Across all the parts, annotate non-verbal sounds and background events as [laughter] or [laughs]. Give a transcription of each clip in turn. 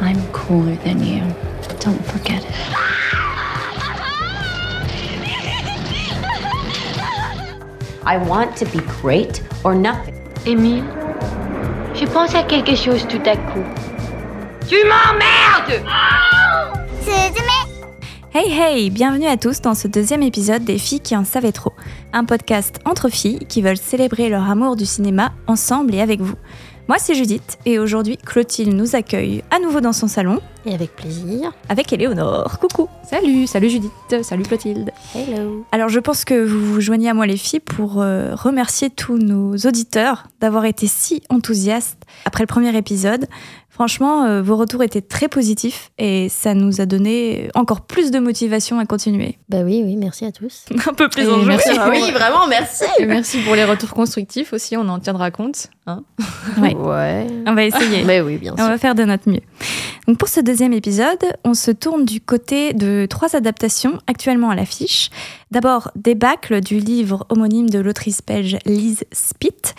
I'm cooler than you. Don't forget it. I want to be great or nothing. Émile, je pense à quelque chose tout à coup. Tu m'emmerdes Hey hey, bienvenue à tous dans ce deuxième épisode des filles qui en savaient trop, un podcast entre filles qui veulent célébrer leur amour du cinéma ensemble et avec vous. Moi c'est Judith et aujourd'hui Clotilde nous accueille à nouveau dans son salon Et avec plaisir. avec Éléonore. Coucou Salut, salut Judith, salut Clotilde. Hello. Alors je pense que vous vous joignez à moi les filles pour euh, remercier tous nos auditeurs d'avoir été si enthousiastes après le premier épisode. Franchement, euh, vos retours étaient très positifs et ça nous a donné encore plus de motivation à continuer. Bah oui, oui, merci à tous. [laughs] Un peu plus enjoué. merci. oui, vraiment, merci. Et merci pour les retours constructifs aussi, on en tiendra compte. hein. [laughs] Ouais. Ouais. On va essayer. Mais [laughs] oui, bien On sûr. va faire de notre mieux. Donc pour ce deuxième épisode, on se tourne du côté de trois adaptations actuellement à l'affiche. D'abord, débâcle du livre homonyme de l'autrice belge Lise Spitt,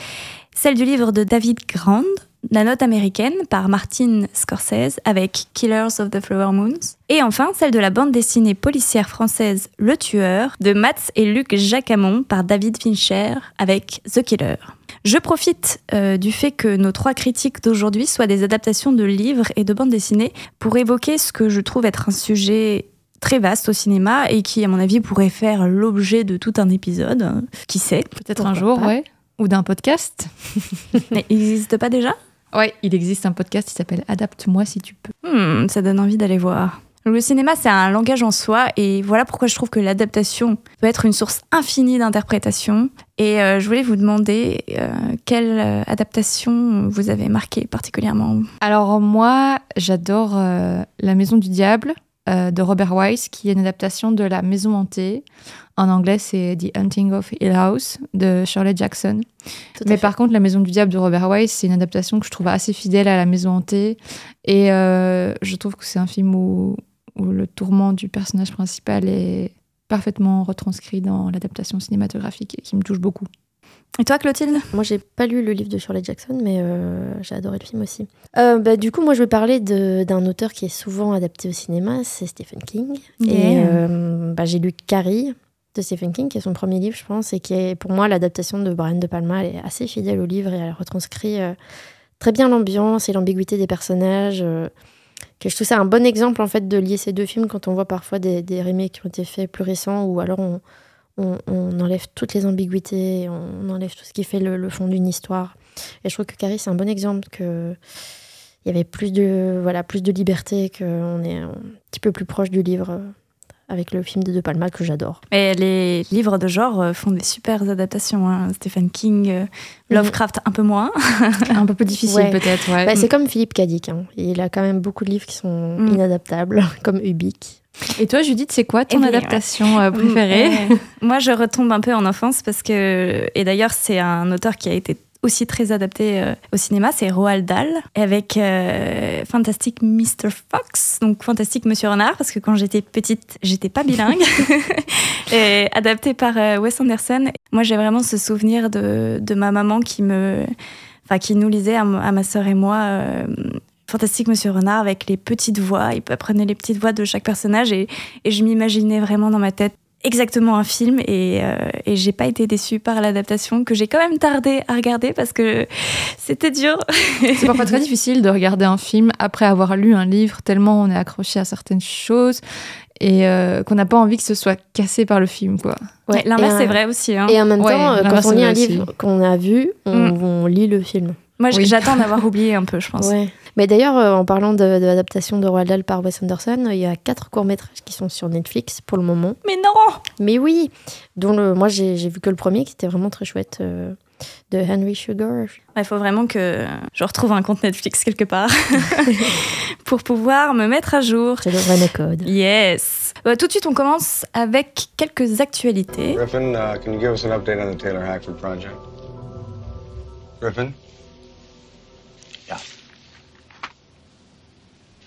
celle du livre de David Grand, La note américaine par Martin Scorsese avec Killers of the Flower Moons. Et enfin, celle de la bande dessinée policière française Le Tueur de Mats et Luc Jacamon par David Fincher avec The Killer. Je profite euh, du fait que nos trois critiques d'aujourd'hui soient des adaptations de livres et de bandes dessinées pour évoquer ce que je trouve être un sujet très vaste au cinéma et qui, à mon avis, pourrait faire l'objet de tout un épisode. Qui sait? Peut-être un jour, pas? ouais. Ou d'un podcast. [laughs] Mais il n'existe pas déjà? Ouais, il existe un podcast qui s'appelle Adapte-moi si tu peux. Hmm, Ça donne envie d'aller voir. Le cinéma, c'est un langage en soi, et voilà pourquoi je trouve que l'adaptation peut être une source infinie d'interprétation. Et euh, je voulais vous demander euh, quelle euh, adaptation vous avez marqué particulièrement? Alors moi, j'adore euh, La Maison du Diable euh, de Robert Wise, qui est une adaptation de La Maison hantée. En anglais, c'est The Hunting of Hill House de Shirley Jackson. Tout Mais par contre, La Maison du Diable de Robert Wise, c'est une adaptation que je trouve assez fidèle à La Maison hantée. Et euh, je trouve que c'est un film où, où le tourment du personnage principal est parfaitement retranscrit dans l'adaptation cinématographique et qui me touche beaucoup. Et toi, Clotilde Moi, j'ai pas lu le livre de Shirley Jackson, mais euh, j'ai adoré le film aussi. Euh, bah, du coup, moi, je vais parler d'un auteur qui est souvent adapté au cinéma, c'est Stephen King. Et euh, bah, j'ai lu Carrie de Stephen King, qui est son premier livre, je pense, et qui est pour moi l'adaptation de Brian De Palma. Elle est assez fidèle au livre et elle retranscrit très bien l'ambiance et l'ambiguïté des personnages. que je trouve ça un bon exemple en fait de lier ces deux films quand on voit parfois des, des remakes qui ont été faits plus récents ou alors on, on, on enlève toutes les ambiguïtés, on enlève tout ce qui fait le, le fond d'une histoire. Et je trouve que Carrie, c'est un bon exemple que il y avait plus de, voilà, plus de liberté, qu'on est un petit peu plus proche du livre euh, avec le film de De Palma que j'adore. Et les livres de genre euh, font des super adaptations. hein. Stephen King, euh, Lovecraft un peu moins. [laughs] Un peu plus difficile Ouais. peut-être, ouais. Bah, c'est comme Philippe Cadic, hein. il a quand même beaucoup de livres qui sont Mm. inadaptables, [laughs] comme Ubik. Et toi, Judith, c'est quoi ton Eh bien, adaptation euh, [laughs] préférée Moi, je retombe un peu en enfance parce que, et d'ailleurs, c'est un auteur qui a été aussi très adapté euh, au cinéma, c'est Roald Dahl, avec euh, Fantastic Mr. Fox, donc Fantastique Monsieur Renard, parce que quand j'étais petite, j'étais pas bilingue, [laughs] et adapté par euh, Wes Anderson. Moi, j'ai vraiment ce souvenir de, de ma maman qui me, enfin, qui nous lisait à, à ma sœur et moi. Fantastique Monsieur Renard avec les petites voix, il prenait les petites voix de chaque personnage et, et je m'imaginais vraiment dans ma tête exactement un film et, euh, et j'ai pas été déçue par l'adaptation que j'ai quand même tardé à regarder parce que c'était dur. C'est parfois très difficile de regarder un film après avoir lu un livre, tellement on est accroché à certaines choses et euh, qu'on n'a pas envie que ce soit cassé par le film, quoi. Ouais, L'inverse c'est vrai aussi. hein. Et en même Ouais, temps, quand on lit un livre qu'on a vu, on, Mm. on lit le film. Moi oui. j'attends d'avoir oublié un peu, je pense. Ouais. Mais d'ailleurs, euh, en parlant de, de l'adaptation de Roald Dahl par Wes Anderson, il y a quatre courts-métrages qui sont sur Netflix pour le moment. Mais non Mais oui, dont le, moi j'ai vu que le premier qui était vraiment très chouette, euh, de Henry Sugar. Il faut vraiment que je retrouve un compte Netflix quelque part [laughs] pour pouvoir me mettre à jour. C'est le vrai code. Yes. Euh, tout de suite, on commence avec quelques actualités. Griffin, uh, can you give us an update on the Taylor Hackford project? Griffin?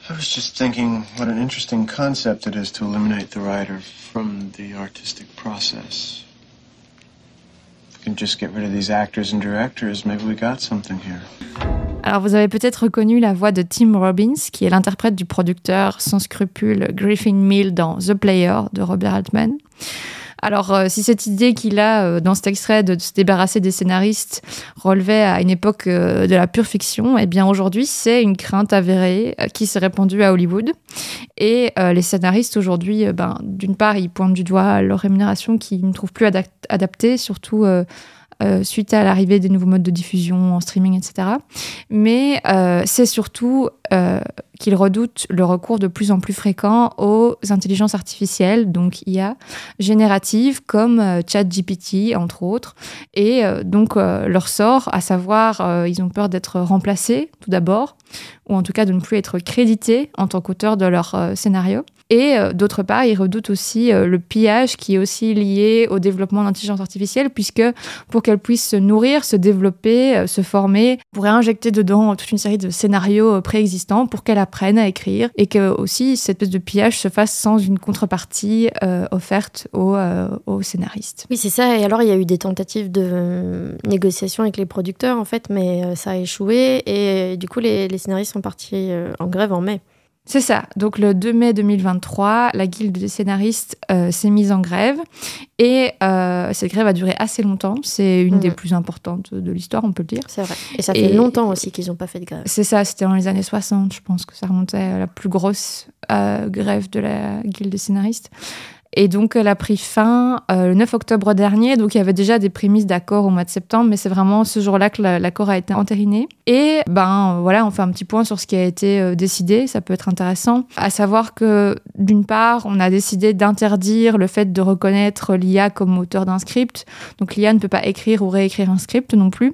I was just thinking what an interesting concept it is to eliminate the writer from the artistic process. If we can just get rid of these actors and directors, maybe we got something here. Alors vous avez peut-être reconnu la voix de Tim Robbins, qui est l'interprète du producteur sans scrupule Griffin Mill dans The Player de Robert Altman. Alors, euh, si cette idée qu'il a euh, dans cet extrait de, se débarrasser des scénaristes relevait à une époque euh, de la pure fiction, eh bien aujourd'hui, c'est une crainte avérée qui s'est répandue à Hollywood. Et les scénaristes aujourd'hui, ben, d'une part, ils pointent du doigt leur rémunération qui ne trouve plus adaptée, surtout euh, suite à l'arrivée des nouveaux modes de diffusion en streaming, etc. Mais euh, c'est surtout euh, qu'ils redoutent le recours de plus en plus fréquent aux intelligences artificielles, donc IA, génératives comme ChatGPT, entre autres. Et donc leur sort, à savoir, ils ont peur d'être remplacés, tout d'abord, ou en tout cas de ne plus être crédités en tant qu'auteurs de leur scénario. Et euh, d'autre part, ils redoutent aussi euh, le pillage qui est aussi lié au développement d'intelligence artificielle, puisque pour qu'elle puisse se nourrir, se développer, euh, se former, on pourrait injecter dedans toute une série de scénarios préexistants pour qu'elle apprenne à écrire et que aussi cette espèce de pillage se fasse sans une contrepartie offerte aux, aux, scénaristes. Oui, c'est ça. Et alors, il y a eu des tentatives de négociation avec les producteurs, en fait, mais ça a échoué. Et du coup, les, les scénaristes sont partis en grève en mai. C'est ça. Donc le 2 mai 2023, la guilde des scénaristes euh, s'est mise en grève et euh, cette grève a duré assez longtemps. C'est une des mm. plus importantes de l'histoire, on peut le dire. C'est vrai. Et ça fait longtemps aussi qu'ils n'ont pas fait de grève. C'est ça. C'était dans les années 60, je pense que ça remontait à la plus grosse euh, grève de la guilde des scénaristes. Et donc, elle a pris fin euh, le 9 octobre dernier. Donc, il y avait déjà des prémices d'accord au mois de septembre, mais c'est vraiment ce jour-là que l'accord a été entériné. Et ben voilà, on fait un petit point sur ce qui a été euh, décidé. Ça peut être intéressant. À savoir que, d'une part, on a décidé d'interdire le fait de reconnaître l'IA comme auteur d'un script. Donc, l'IA ne peut pas écrire ou réécrire un script non plus.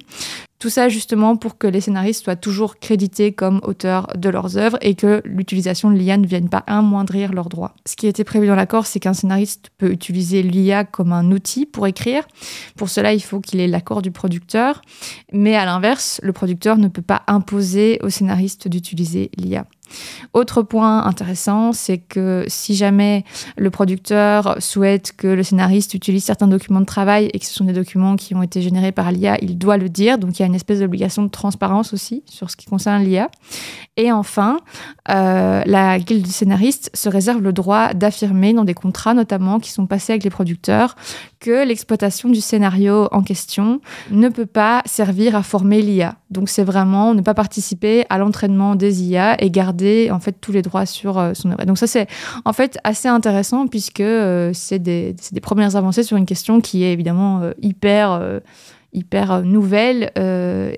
Tout ça justement pour que les scénaristes soient toujours crédités comme auteurs de leurs œuvres et que l'utilisation de l'IA ne vienne pas amoindrir leurs droits. Ce qui été prévu dans l'accord, c'est qu'un scénariste peut utiliser l'IA comme un outil pour écrire. Pour cela, il faut qu'il ait l'accord du producteur. Mais à l'inverse, le producteur ne peut pas imposer au scénariste d'utiliser l'IA. Autre point intéressant, c'est que si jamais le producteur souhaite que le scénariste utilise certains documents de travail et que ce sont des documents qui ont été générés par l'IA, il doit le dire. Donc il y a une espèce d'obligation de transparence aussi sur ce qui concerne l'IA. Et enfin, euh, la guilde du scénariste se réserve le droit d'affirmer dans des contrats notamment qui sont passés avec les producteurs que l'exploitation du scénario en question ne peut pas servir à former l'IA. Donc c'est vraiment ne pas participer à l'entraînement des IA et garder en fait tous les droits sur euh, son œuvre. Donc ça c'est en fait assez intéressant puisque euh, c'est des, des, premières avancées sur une question qui est évidemment euh, hyper hyper nouvelle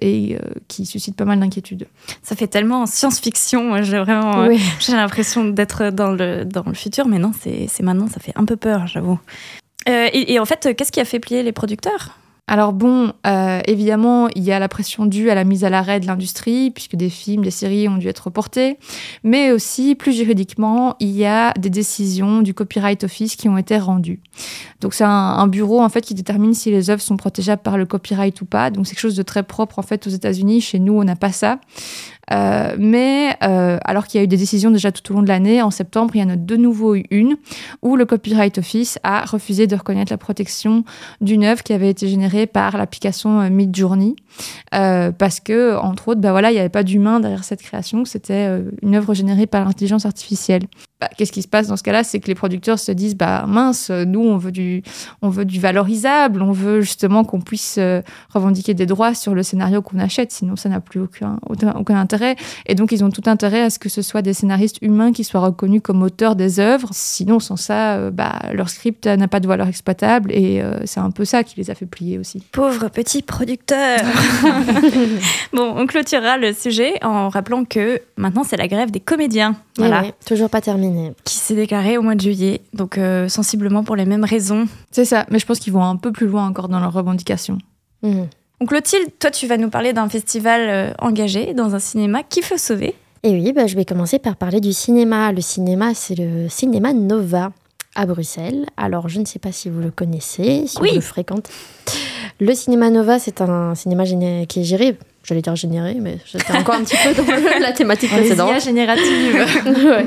et qui suscite pas mal d'inquiétudes. Ça fait tellement science-fiction. J'ai vraiment j'ai l'impression d'être dans le, dans le futur, mais non, c'est maintenant, ça fait un peu peur, j'avoue. Et, en fait, qu'est-ce qui a fait plier les producteurs? Alors bon, euh, évidemment, il y a la pression due à la mise à l'arrêt de l'industrie, puisque des films, des séries ont dû être reportés, mais aussi, plus juridiquement, il y a des décisions du Copyright Office qui ont été rendues. Donc c'est un, bureau en fait qui détermine si les œuvres sont protégeables par le copyright ou pas. Donc c'est quelque chose de très propre en fait aux États-Unis. Chez nous, on n'a pas ça. Euh, mais euh, alors qu'il y a eu des décisions déjà tout au long de l'année, en septembre, il y en a de nouveau eu une où le Copyright Office a refusé de reconnaître la protection d'une œuvre qui avait été générée par l'application euh, Midjourney parce que, entre autres, bah voilà, il n'y avait pas d'humain derrière cette création, c'était une œuvre générée par l'intelligence artificielle. Bah, qu'est-ce qui se passe dans ce cas-là? C'est que les producteurs se disent bah mince, nous on veut du, on veut du valorisable, on veut justement qu'on puisse revendiquer des droits sur le scénario qu'on achète, sinon ça n'a plus aucun, aucun intérêt et donc, ils ont tout intérêt à ce que ce soit des scénaristes humains qui soient reconnus comme auteurs des œuvres. Sinon, sans ça, euh, bah, leur script n'a pas de valeur exploitable. Et euh, c'est un peu ça qui les a fait plier aussi. Pauvres petits producteurs [laughs] Bon, on clôturera le sujet en rappelant que maintenant, c'est la grève des comédiens. Eh voilà. toujours pas terminé. Qui s'est déclarée au mois de juillet. Donc, euh, sensiblement pour les mêmes raisons. C'est ça. Mais je pense qu'ils vont un peu plus loin encore dans leurs revendications. Mmh. Donc Clotilde, toi tu vas nous parler d'un festival euh, engagé dans un cinéma qui faut sauver. Et oui, bah, je vais commencer par parler du cinéma. Le cinéma, c'est le cinéma Nova à Bruxelles. Alors je ne sais pas si vous le connaissez, si vous le fréquentez. Le cinéma Nova, c'est un cinéma qui est géré j'allais dire généré, mais j'étais [laughs] encore un petit peu dans la thématique précédente. générative.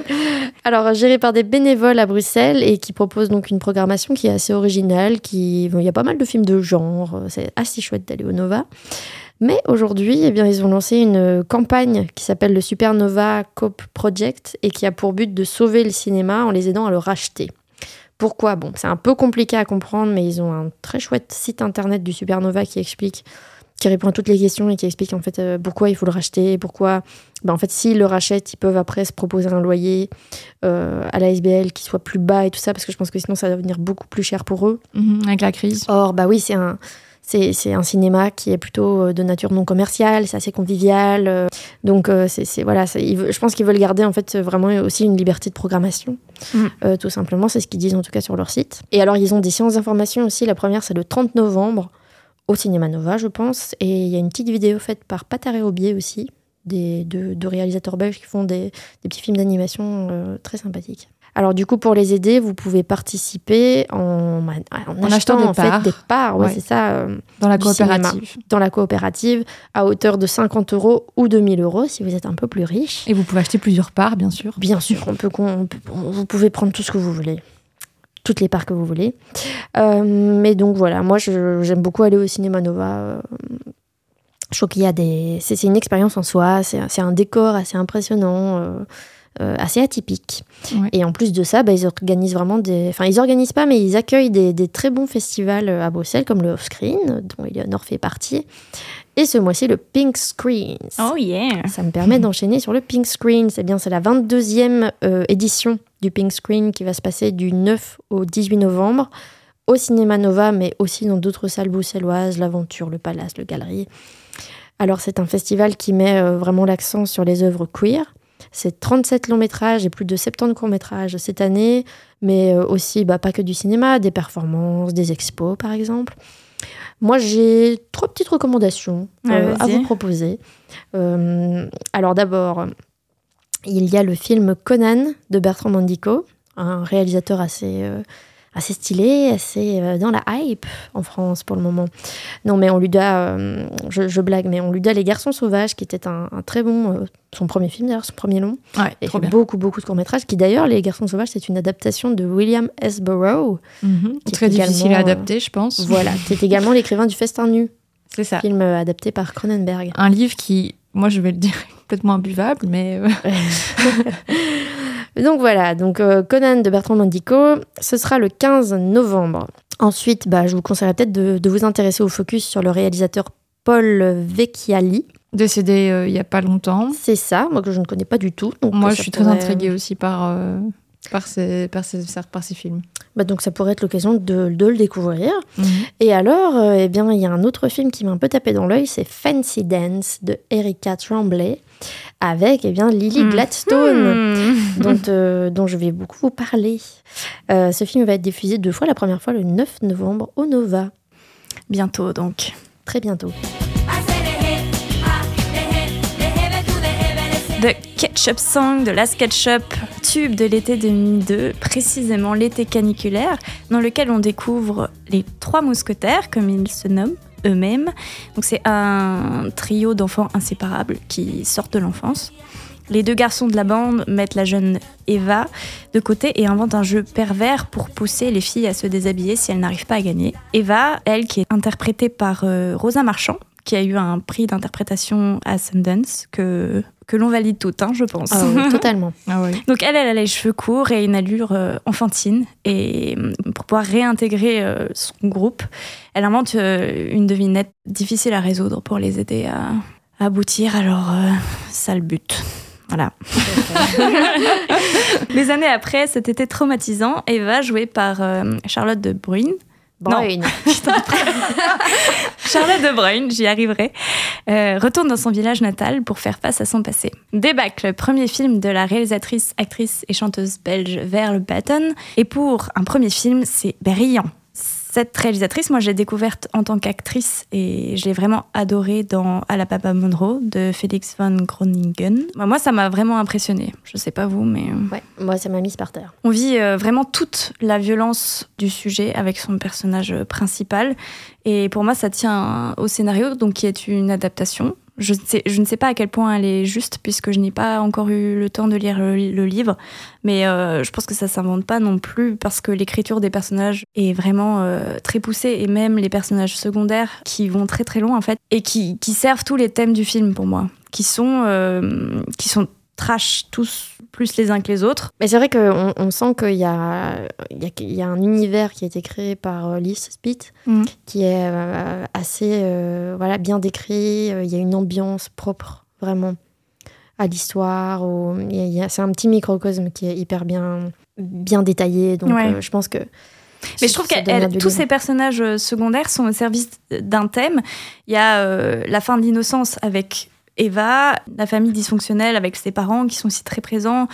[laughs] Alors, géré par des bénévoles à Bruxelles et qui propose donc une programmation qui est assez originale. Qui... il y a pas mal de films de genre. C'est assez chouette d'aller au Nova. Mais aujourd'hui, eh bien, ils ont lancé une campagne qui s'appelle le Supernova Cope Project et qui a pour but de sauver le cinéma en les aidant à le racheter. Pourquoi? Bon, c'est un peu compliqué à comprendre, mais ils ont un très chouette site internet du Supernova qui explique, qui répond à toutes les questions et qui explique en fait euh, pourquoi il faut le racheter, pourquoi, ben, en fait, s'ils le rachètent, ils peuvent après se proposer un loyer euh, à la SBL qui soit plus bas et tout ça, parce que je pense que sinon ça va devenir beaucoup plus cher pour eux. Mhm, avec la crise. Or, bah oui, c'est un, c'est, c'est un cinéma qui est plutôt euh, de nature non commerciale, c'est assez convivial. euh, donc, c'est, c'est- voilà, ils je pense qu'ils veulent garder en fait vraiment aussi une liberté de programmation. Euh, tout simplement. C'est ce qu'ils disent en tout cas sur leur site. Et alors, ils ont des séances d'information aussi. La première, c'est le 30 novembre au Cinéma Nova, je pense. Et il y a une petite vidéo faite par Pataré Aubier aussi, des, deux, deux réalisateurs belges qui font des, des petits films d'animation euh, très sympathiques. Alors du coup, pour les aider, vous pouvez participer en, en achetant, achetant des en fait parts. des parts, ouais, Ouais. c'est ça, euh, Dans la cinéma. coopérative. dans la coopérative à hauteur de 50 euros ou 2000 euros si vous êtes un peu plus riche. Et vous pouvez acheter plusieurs parts, bien sûr. Bien sûr, on peut, on peut- vous pouvez prendre tout ce que vous voulez. Toutes les parts que vous voulez. Euh, mais donc voilà, moi j'aime beaucoup aller au cinéma Nova. euh, Je trouve qu'il y a des. C'est une expérience en soi, c'est un décor assez impressionnant, euh, assez atypique. Ouais. Et en plus de ça, bah, ils organisent vraiment des. Enfin, ils organisent pas, mais ils accueillent des, des très bons festivals à Bruxelles, comme le Offscreen, dont Eleanor fait partie. Et ce mois-ci, le Pink Screens. Oh yeah Ça me permet d'enchaîner sur le Pink Screen. C'est bien, c'est la 22e euh, édition du Pink Screen qui va se passer du 9 au 18 novembre au Cinéma Nova, mais aussi dans d'autres salles bruxelloises, l'Aventure, le Palace, le Galerie. Alors, c'est un festival qui met euh, vraiment l'accent sur les œuvres queer. C'est 37 longs métrages et plus de 70 courts métrages cette année, mais euh, aussi bah, pas que du cinéma, des performances, des expos par exemple. Moi, j'ai trois petites recommandations euh, à vous proposer. Euh, alors d'abord, il y a le film Conan de Bertrand Mandico, un réalisateur assez, euh, assez stylé, assez euh, dans la hype en France pour le moment. Non, mais on lui doit, euh, je, je blague, mais on lui doit Les Garçons Sauvages, qui était un, un très bon, euh, son premier film d'ailleurs, son premier long. Ouais, Et beaucoup, beaucoup de courts-métrages, qui d'ailleurs, Les Garçons Sauvages, c'est une adaptation de William S. Burroughs. Qui est Très difficile à adapter, je pense. Voilà, qui est également [laughs] l'écrivain du Festin Nu, C'est ça. film adapté par Cronenberg. Un livre qui, moi je vais le dire, est complètement imbuvable, mais [laughs] Donc voilà, donc euh, Conan de Bertrand Mandico, ce sera le 15 novembre. Ensuite, bah, je vous conseillerais peut-être de, de vous intéresser au focus sur le réalisateur Paul Vecchiali. décédé euh, il y a pas longtemps. C'est ça, moi que je ne connais pas du tout. Donc Moi je suis très intriguée aussi par, euh, par, ces, par, ces, par ces films. Bah, donc ça pourrait être l'occasion de, de le découvrir. Mhm. Et alors, euh, eh bien, il y a un autre film qui m'a un peu tapé dans l'œil, c'est Fancy Dance de Erika Tremblay, avec eh bien Lily Mhm. Gladstone. [laughs] Dont, euh, dont je vais beaucoup vous parler. Euh, ce film va être diffusé deux fois. La première fois le 9 novembre au Nova. Bientôt donc. Très bientôt. The Ketchup Song de Last Ketchup, tube de l'été 2002, précisément l'été caniculaire, dans lequel on découvre les trois mousquetaires, comme ils se nomment eux-mêmes. Donc c'est un trio d'enfants inséparables qui sortent de l'enfance. Les deux garçons de la bande mettent la jeune Eva de côté et inventent un jeu pervers pour pousser les filles à se déshabiller si elles n'arrivent pas à gagner. Eva, elle, qui est interprétée par euh, Rosa Marchand, qui a eu un prix d'interprétation à Sundance, que, que l'on valide toutes, hein, je pense. Ah oui, [laughs] totalement. Ah oui. Donc elle, elle a les cheveux courts et une allure euh, enfantine. Et euh, pour pouvoir réintégrer euh, son groupe, elle invente euh, une devinette difficile à résoudre pour les aider à, à aboutir leur euh, sale but. Voilà. [laughs] [laughs] Les années après, cet été traumatisant, Eva, jouée par Charlotte de Bruyne, Bruyne. [laughs] [laughs] Charlotte de Bruyne, j'y arriverai, euh, retourne dans son village natal pour faire face à son passé. Débâcle, premier film de la réalisatrice, actrice et chanteuse belge Verle Batten. Et pour un premier film, c'est brillant. Cette réalisatrice, moi, je l'ai découverte en tant qu'actrice et je l'ai vraiment adorée dans Alabama Monroe de Felix von Groningen. Bah, Moi, ça m'a vraiment impressionnée. Je sais pas vous, mais. euh, Ouais, moi, ça m'a mise par terre. on vit euh, vraiment toute la violence du sujet avec son personnage euh, principal. Et pour moi, ça tient au scénario, donc qui est une adaptation Je, ne sais, ne pas à quel point elle est juste, puisque je n'ai pas encore eu le temps de lire le, livre. Mais euh, je pense que ça s'invente pas non plus, parce que l'écriture des personnages est vraiment euh, très poussée, et même les personnages secondaires qui vont très très loin, en fait, et qui, qui servent tous les thèmes du film pour moi, qui sont, euh, qui sont trash tous plus les uns que les autres. Mais c'est vrai qu'on on sent qu'il y a, il y, a, il y a un univers qui a été créé par euh, Liz Spitt Mm. qui est euh, assez euh, voilà, bien décrit. Il y a une ambiance propre, vraiment, à l'histoire. au- C'est un petit microcosme qui est hyper bien, bien détaillé. Donc Ouais. euh, je pense que. Mais je trouve ça que tous ces personnages secondaires sont au service d'un thème. Il y a la fin de l'innocence avec Eva, la famille dysfonctionnelle avec ses parents qui sont aussi très présents,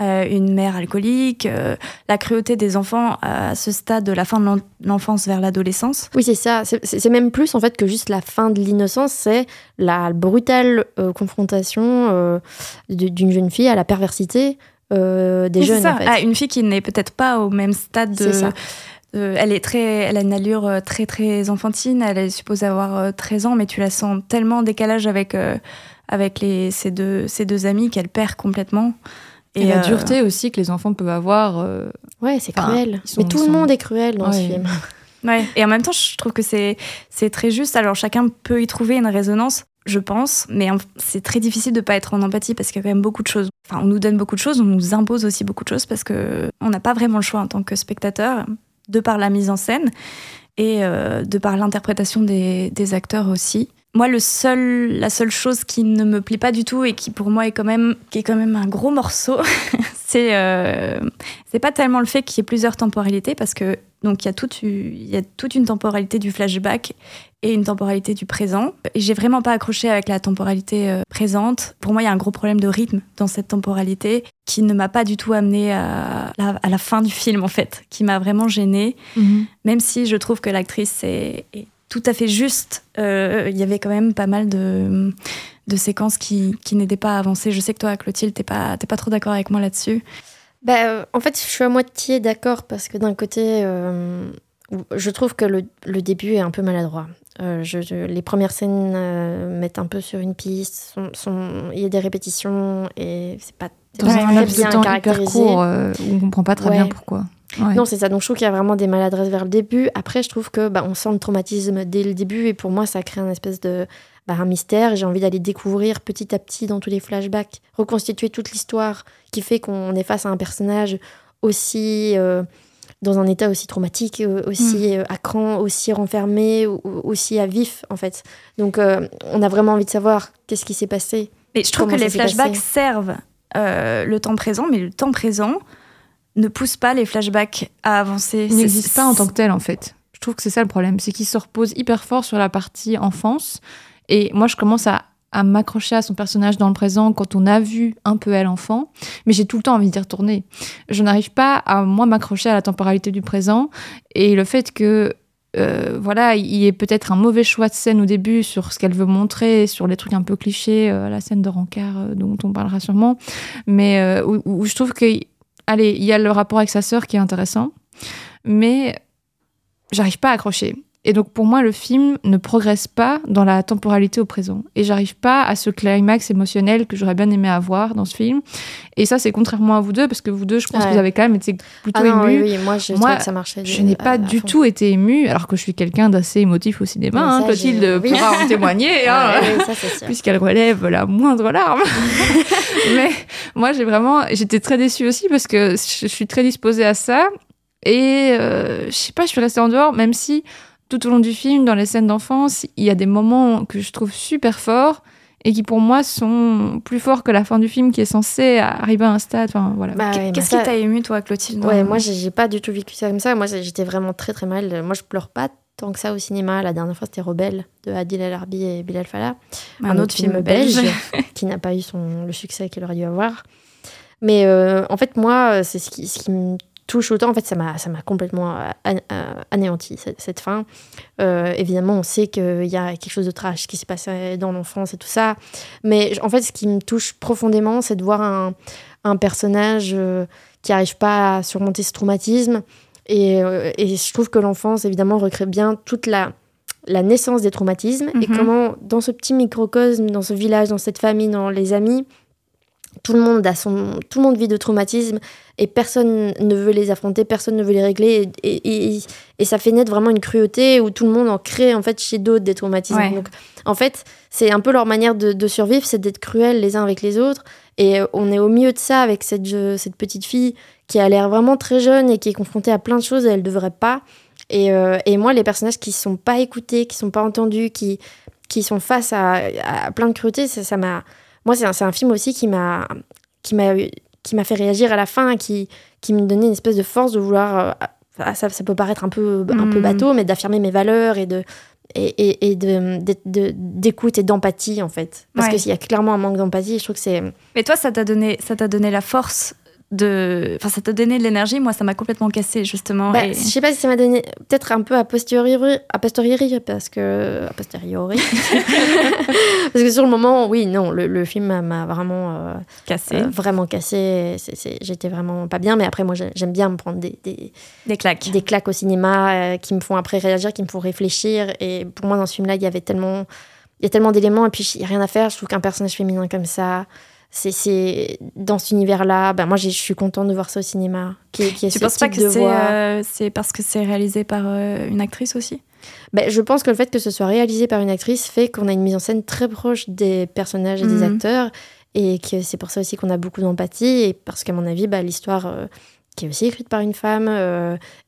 euh, une mère alcoolique, euh, la cruauté des enfants à ce stade de la fin de l'en- l'enfance vers l'adolescence. Oui, c'est ça. C'est- même plus en fait que juste la fin de l'innocence. C'est la brutale euh, confrontation d'une jeune fille à la perversité des jeunes. ça. en fait. Ah, une fille qui n'est peut-être pas au même stade de. De- elle est très, elle a une allure euh, très très enfantine. Elle est supposée avoir euh, 13 ans, mais tu la sens tellement en décalage avec euh, avec les ses deux ses deux amis qu'elle perd complètement. Et, la euh, dureté aussi que les enfants peuvent avoir. euh, Ouais, c'est Enfin, cruel. sont- Mais tout le monde est cruel dans ce Ouais. film. [laughs] Ouais. Et en même temps, je trouve que c'est c'est très juste. Alors chacun peut y trouver une résonance, je pense, mais c'est très difficile de pas être en empathie parce qu'il y a quand même beaucoup de choses. Enfin, on nous donne beaucoup de choses, on nous impose aussi beaucoup de choses parce que on n'a pas vraiment le choix en tant que spectateur, de par la mise en scène et euh, de par l'interprétation des, des acteurs aussi. Moi, le seul, la seule chose qui ne me plaît pas du tout et qui pour moi est quand même, qui est quand même un gros morceau, [laughs] c'est euh, c'est pas tellement le fait qu'il y ait plusieurs temporalités parce que donc il y a toute il y a toute une temporalité du flashback et une temporalité du présent. Et j'ai vraiment pas accroché avec la temporalité euh, présente. Pour moi, il y a un gros problème de rythme dans cette temporalité qui ne m'a pas du tout amené à la, à la fin du film en fait, qui m'a vraiment gênée. Même si je trouve que l'actrice est, est tout à fait juste, euh, il y avait quand même pas mal de, de séquences qui, qui n'étaient pas avancées. Je sais que toi, Clotilde, t'es pas, t'es pas trop d'accord avec moi là-dessus. Bah, euh, en fait, je suis à moitié d'accord parce que d'un côté, euh, je trouve que le, le début est un peu maladroit. Euh, je, je- les premières scènes euh, mettent un peu sur une piste, sont- sont- il y a des répétitions et c'est pas c'est Dans pas un très laps de bien temps hyper caractérisé. court euh, où on comprend pas très Ouais. bien pourquoi. Ouais. Non, c'est ça. Donc, je trouve qu'il y a vraiment des maladresses vers le début. Après, je trouve que bah, on sent le traumatisme dès le début. Et pour moi, ça crée un espèce de bah, un mystère. J'ai envie d'aller découvrir petit à petit dans tous les flashbacks, reconstituer toute l'histoire qui fait qu'on est face à un personnage aussi euh, dans un état aussi traumatique, euh, aussi euh, à cran, aussi renfermé, aussi à vif, en fait. Donc, euh, on a vraiment envie de savoir qu'est-ce qui s'est passé. Mais je trouve que les flashbacks passé servent euh, le temps présent, mais le temps présent ne pousse pas les flashbacks à avancer. Il n'existe pas en tant que tel en fait. Je trouve que c'est ça le problème, c'est qu'il se repose hyper fort sur la partie enfance. Et moi, je commence à, à m'accrocher à son personnage dans le présent quand on a vu un peu elle enfant, mais j'ai tout le temps envie d'y retourner. Je n'arrive pas à moi m'accrocher à la temporalité du présent et le fait que euh, voilà, il y ait peut-être un mauvais choix de scène au début sur ce qu'elle veut montrer, sur les trucs un peu clichés, euh, la scène de rencard euh, dont on parlera sûrement, mais où, où je trouve que, allez, il y a le rapport avec sa sœur qui est intéressant, mais j'arrive pas à accrocher. Et donc pour moi, le film ne progresse pas dans la temporalité au présent. Et j'arrive pas à ce climax émotionnel que j'aurais bien aimé avoir dans ce film. Et ça, c'est contrairement à vous deux, parce que vous deux, je pense Ouais. que vous avez quand même été plutôt Ah non, oui, oui, moi, je Moi, que ça marchait. Je n'ai pas du fond. tout été émue, alors que je suis quelqu'un d'assez émotif au cinéma. Hein. Clotilde oui. pourra en [laughs] témoigner. Hein, puisqu'elle relève la moindre larme. [laughs] [laughs] Mais moi, j'ai vraiment, j'étais très déçue aussi parce que je suis très disposée à ça. Et euh, je sais pas, je suis restée en dehors, même si tout au long du film, dans les scènes d'enfance, il y a des moments que je trouve super forts et qui pour moi sont plus forts que la fin du film qui est censé arriver à un stade. Enfin voilà. Bah ouais, Qu'est-ce qui ça- t'a ému, toi, Clotilde Ouais, moi j'ai pas du tout vécu ça comme ça. Moi j'étais vraiment très très mal. Moi je pleure pas tant que ça au cinéma. La dernière fois c'était Rebelle de Adil El Arbi et Bilal Fallah. un, autre film belge. [laughs] qui n'a pas eu son, le succès qu'il aurait dû avoir. Mais euh, en fait, moi, c'est ce qui, ce qui me touche autant. En fait, ça m'a ça m'a complètement euh, an- euh, anéanti, cette, cette fin. Euh, évidemment, on sait qu'il y a quelque chose de trash qui s'est passé dans l'enfance et tout ça. Mais en fait, ce qui me touche profondément, c'est de voir un, un personnage euh, qui n'arrive pas à surmonter ce traumatisme. Et, euh, et je trouve que l'enfance, évidemment, recrée bien toute la la naissance des traumatismes et Mhm. comment dans ce petit microcosme, dans ce village, dans cette famille, dans les amis, tout le monde a son, tout le monde vit de traumatismes et personne ne veut les affronter, personne ne veut les régler et, et- et- et ça fait naître vraiment une cruauté où tout le monde en crée en fait chez d'autres des traumatismes. Ouais. Donc, en fait, c'est un peu leur manière de, de survivre, c'est d'être cruels les uns avec les autres et on est au milieu de ça avec cette petite fille qui a l'air vraiment très jeune et qui est confrontée à plein de choses et elle devrait pas. Et, euh, et moi, les personnages qui sont pas écoutés, qui sont pas entendus, qui, qui sont face à, à plein de cruauté, ça m'a. Moi, c'est un, un film aussi qui m'a qui m'a qui m'a fait réagir à la fin, qui qui me donnait une espèce de force de vouloir. euh, ah, ça, ça peut paraître un peu un peu Mhm. bateau, mais d'affirmer mes valeurs et de et, et, et de d'être- de- d'écoute et d'empathie en fait, parce Ouais. qu'il y a clairement un manque d'empathie. Je trouve que c'est Mais toi, ça t'a donné, ça t'a donné la force de, enfin, ça t'a donné de l'énergie. Moi, ça m'a complètement cassé justement. Bah, et- Je sais pas si ça m'a donné peut-être un peu a posteriori, a posteriori parce que a posteriori [laughs] [laughs] parce que sur le moment, oui, non, le, le film m'a- vraiment euh, cassé. euh, vraiment cassé. C'est- c'est- J'étais vraiment pas bien, mais après moi j'ai- j'aime bien me prendre des, des, Des claques. des claques au cinéma euh, qui me font après réagir, qui me font réfléchir. Et pour moi dans ce film-là, il y avait tellement il y a tellement d'éléments et puis il y a rien à faire. Je trouve qu'un personnage féminin comme ça. C'est- C'est dans cet univers-là, ben moi je suis contente de voir ça au cinéma. Qui, qui est Tu penses pas que c'est, euh, c'est parce que c'est réalisé par euh, une actrice aussi? Ben, je pense que le fait que ce soit réalisé par une actrice fait qu'on a une mise en scène très proche des personnages et des Mhm. acteurs et que c'est pour ça aussi qu'on a beaucoup d'empathie et parce qu'à mon avis bah, l'histoire euh, qui est aussi écrite par une femme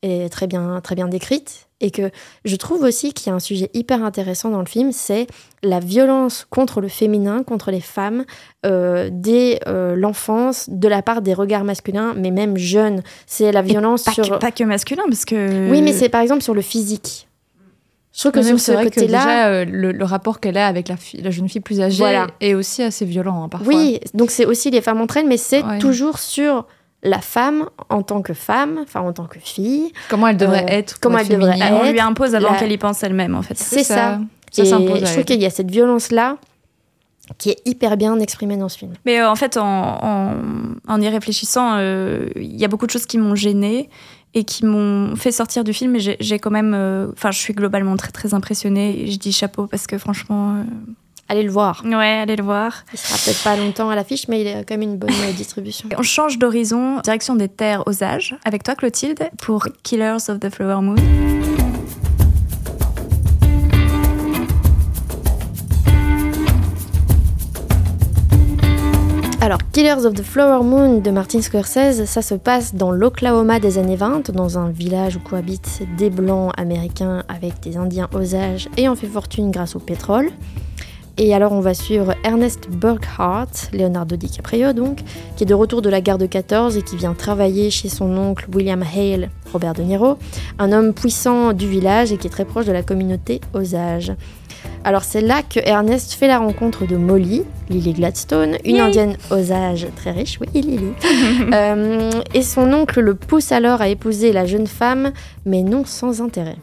est très bien, très bien décrite et que je trouve aussi qu'il y a un sujet hyper intéressant dans le film, c'est la violence contre le féminin, contre les femmes, euh, dès euh, l'enfance, de la part des regards masculins, mais même jeunes. C'est la violence pas, sur... que, pas que masculin, parce que. Oui, mais c'est par exemple sur le physique. Je trouve que Même sur ce côté-là... déjà, euh, le, le rapport qu'elle a avec la, fille- la jeune fille plus âgée Voilà. est aussi assez violent hein, parfois. Oui, donc c'est aussi les femmes entre elles, mais c'est Ouais. toujours sur la femme en tant que femme, enfin en tant que fille. Comment elle devrait Euh, être. comment être elle devrait féminine. on lui être, impose avant la- qu'elle y pense elle-même, en fait. C'est ça. Ça et je trouve qu'il y a cette violence-là qui est hyper bien exprimée dans ce film. Mais euh, en fait, en, en, en y réfléchissant, euh, il y a beaucoup de choses qui m'ont gênée et qui m'ont fait sortir du film. Et j'ai quand même. euh, Enfin, je suis globalement très, très impressionnée. Et je dis chapeau parce que franchement. Allez le voir. ouais, allez le voir. Il sera peut-être pas longtemps à l'affiche, mais il a quand même une bonne euh, distribution. On change d'horizon, direction des terres aux âges, avec toi Clotilde, pour Killers of the Flower Moon. Alors, Killers of the Flower Moon de Martin Scorsese, ça se passe dans l'Oklahoma des années 20, dans un village où cohabitent des blancs américains avec des indiens Osages ayant fait fortune grâce au pétrole. Et alors, on va suivre Ernest Burkhardt, Leonardo DiCaprio donc, qui est de retour de la guerre de 14 et qui vient travailler chez son oncle William Hale, Robert De Niro, un homme puissant du village et qui est très proche de la communauté Osage. Alors c'est là que Ernest fait la rencontre de Molly, Lily Gladstone, une Yay. indienne Osage très riche, oui Lily. [laughs] Euh, et son oncle le pousse alors à épouser la jeune femme, mais non sans intérêt.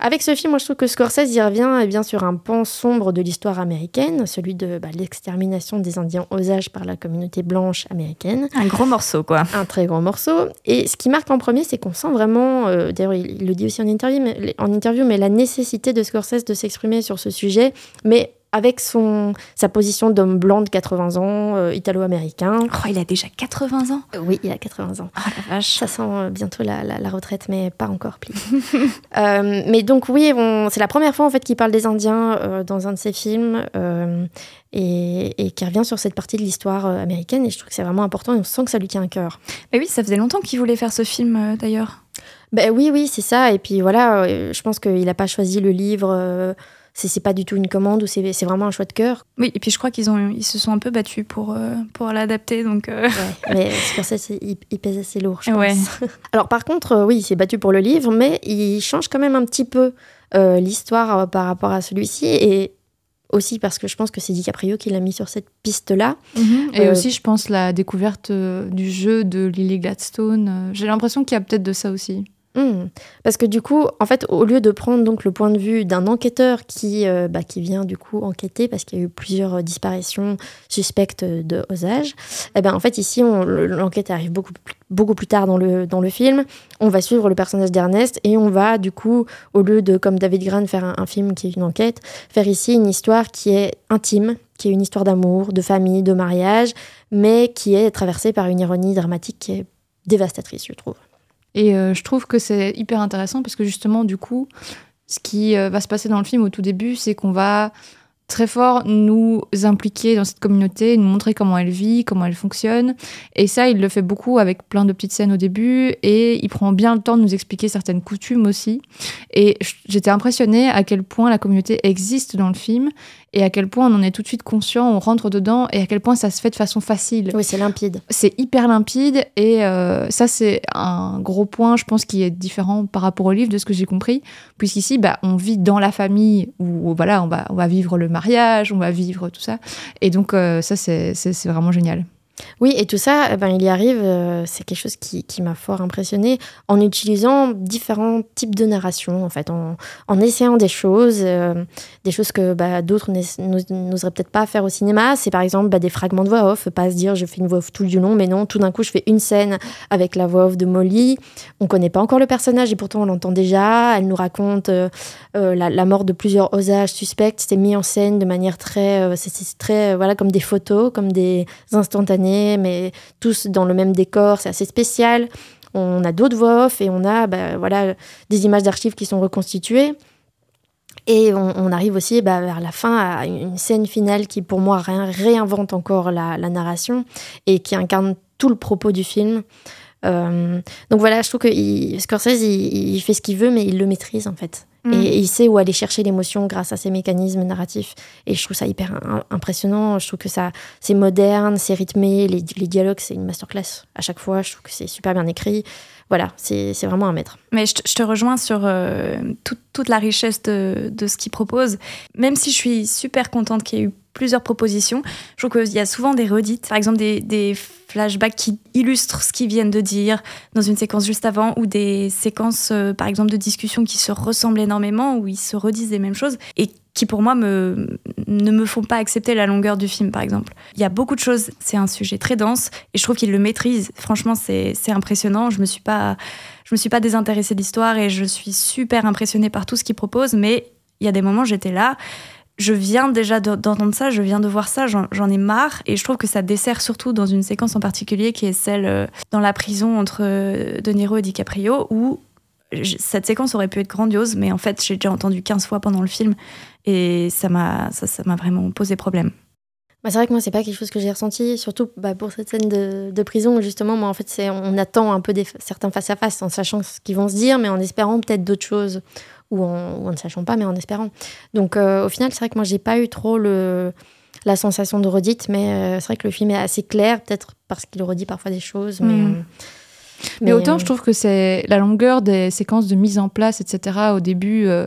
Avec ce film, moi je trouve que Scorsese y revient eh bien, sur un pan sombre de l'histoire américaine, celui de bah, l'extermination des Indiens Osages par la communauté blanche américaine Un gros morceau, quoi. un très grand morceau. Et ce qui marque en premier, c'est qu'on sent vraiment, euh, d'ailleurs il, il le dit aussi en interview, mais, en interview, mais la nécessité de Scorsese de s'exprimer sur ce sujet, mais avec son, sa position d'homme blanc de 80 ans, euh, italo-américain. Oh, il a déjà 80 ans. Euh, Oui, il a 80 ans. Oh la vache. Ça sent euh, bientôt la, la- la retraite, mais pas encore pli. [laughs] Euh, mais donc oui, on- c'est la première fois en fait qu'il parle des Indiens dans un de ses films et, et qui revient sur cette partie de l'histoire américaine. Et je trouve que c'est vraiment important et on sent que ça lui tient à cœur. Mais oui, ça faisait longtemps qu'il voulait faire ce film, d'ailleurs. Ben oui, oui, c'est ça. Et puis voilà, je pense qu'il n'a pas choisi le livre. C'est c'est pas du tout une commande ou c'est c'est vraiment un choix de cœur. Oui, et puis je crois qu'ils ont, ils se sont un peu battus pour, euh, pour l'adapter, donc... euh, Mais Scorsese, il, il pèse assez lourd, je pense. Ouais. [laughs] Alors par contre, euh, oui, il s'est battu pour le livre, mais il change quand même un petit peu euh, l'histoire par rapport à celui-ci. Et aussi parce que je pense que c'est DiCaprio qui l'a mis sur cette piste-là. Et Euh, aussi, je pense, la découverte du jeu de Lily Gladstone. J'ai l'impression qu'il y a peut-être de ça aussi. Hmm. Parce que du coup, en fait, au lieu de prendre donc le point de vue d'un enquêteur qui, euh, bah, qui vient du coup enquêter parce qu'il y a eu plusieurs euh, disparitions suspectes de Osage, eh ben en fait ici l'enquête arrive beaucoup plus, beaucoup plus tard dans le, dans le film. On va suivre le personnage d'Ernest et on va du coup, au lieu de comme David Gran faire un, un film qui est une enquête, faire ici une histoire qui est intime, qui est une histoire d'amour, de famille, de mariage, mais qui est traversée par une ironie dramatique qui est dévastatrice, je trouve. Et euh, je trouve que c'est hyper intéressant parce que justement, du coup, ce qui euh, va se passer dans le film au tout début, c'est qu'on va très fort nous impliquer dans cette communauté, nous montrer comment elle vit, comment elle fonctionne. Et ça, il le fait beaucoup avec plein de petites scènes au début et il prend bien le temps de nous expliquer certaines coutumes aussi. Et j'étais impressionnée à quel point la communauté existe dans le film et à quel point on en est tout de suite conscient, on rentre dedans et à quel point ça se fait de façon facile Oui, c'est limpide. c'est hyper limpide et euh, ça c'est un gros point je pense qui est différent par rapport au livre de ce que j'ai compris puisqu'ici bah, on vit dans la famille où voilà on va, on va vivre le mariage on va vivre tout ça et donc euh, ça c'est vraiment génial Oui, et tout ça, eh ben, il y arrive, euh, c'est quelque chose qui, qui m'a fort impressionné, en utilisant différents types de narration, en fait, en, en essayant des choses, euh, des choses que bah, d'autres n'oseraient peut-être pas faire au cinéma. C'est par exemple bah, des fragments de voix off, pas se dire je fais une voix off tout du long, mais non, tout d'un coup je fais une scène avec la voix off de Molly. On connaît pas encore le personnage et pourtant on l'entend déjà. Elle nous raconte euh, la, mort de plusieurs osages suspects. C'était mis en scène de manière très, c'est- très, voilà, comme des photos, comme des instantanés, mais tous dans le même décor. C'est assez spécial. On a d'autres voix off et on a, bah, voilà, des images d'archives qui sont reconstituées. Et on, arrive aussi bah, vers la fin à une scène finale qui, pour moi, ré- réinvente encore la, narration et qui incarne tout le propos du film. Euh, donc voilà, je trouve que Scorsese, il fait ce qu'il veut, mais il le maîtrise en fait. Mm. Et il sait où aller chercher l'émotion grâce à ses mécanismes narratifs. Et je trouve ça hyper im- impressionnant. Je trouve que ça, c'est moderne, c'est rythmé. Les, les dialogues, c'est une masterclass à chaque fois. Je trouve que c'est super bien écrit. Voilà, c'est vraiment un maître. Mais je te, je te rejoins sur euh, tout- toute la richesse de, de ce qu'il propose. Même si je suis super contente qu'il y ait eu plusieurs propositions, je trouve qu'il y a souvent des redites, par exemple des, flashbacks qui illustrent ce qu'ils viennent de dire dans une séquence juste avant, ou des séquences, euh, par exemple, de discussions qui se ressemblent énormément, où ils se redisent les mêmes choses, et qui pour moi ne me font pas accepter la longueur du film, par exemple. Il y a beaucoup de choses, c'est un sujet très dense, et je trouve qu'il le maîtrise. Franchement, c'est impressionnant. Je me me suis pas désintéressée de l'histoire et je suis super impressionnée par tout ce qu'il propose, mais il y a des moments, j'étais là. Je viens déjà de- d'entendre ça, je viens de voir ça, j'en ai marre et je trouve que ça dessert surtout dans une séquence en particulier qui est celle euh, dans la prison entre euh, De Niro et DiCaprio où cette séquence aurait pu être grandiose, mais en fait j'ai déjà entendu 15 fois pendant le film et ça m'a ça, vraiment posé problème. Bah, c'est vrai que moi, c'est pas quelque chose que j'ai ressenti, surtout bah, pour cette scène de, prison justement, moi, en fait, on attend un peu des, certains face-à-face en sachant ce qu'ils vont se dire, mais en espérant peut-être d'autres choses, ou en, ou en ne sachant pas, mais en espérant. Donc, euh, au final, c'est vrai que moi, j'ai pas eu trop le, la sensation de redite, mais euh, c'est vrai que le film est assez clair, peut-être parce qu'il redit parfois des choses, mais. Mm. euh, mais, autant euh, je trouve que c'est la longueur des séquences de mise en place etc au début euh,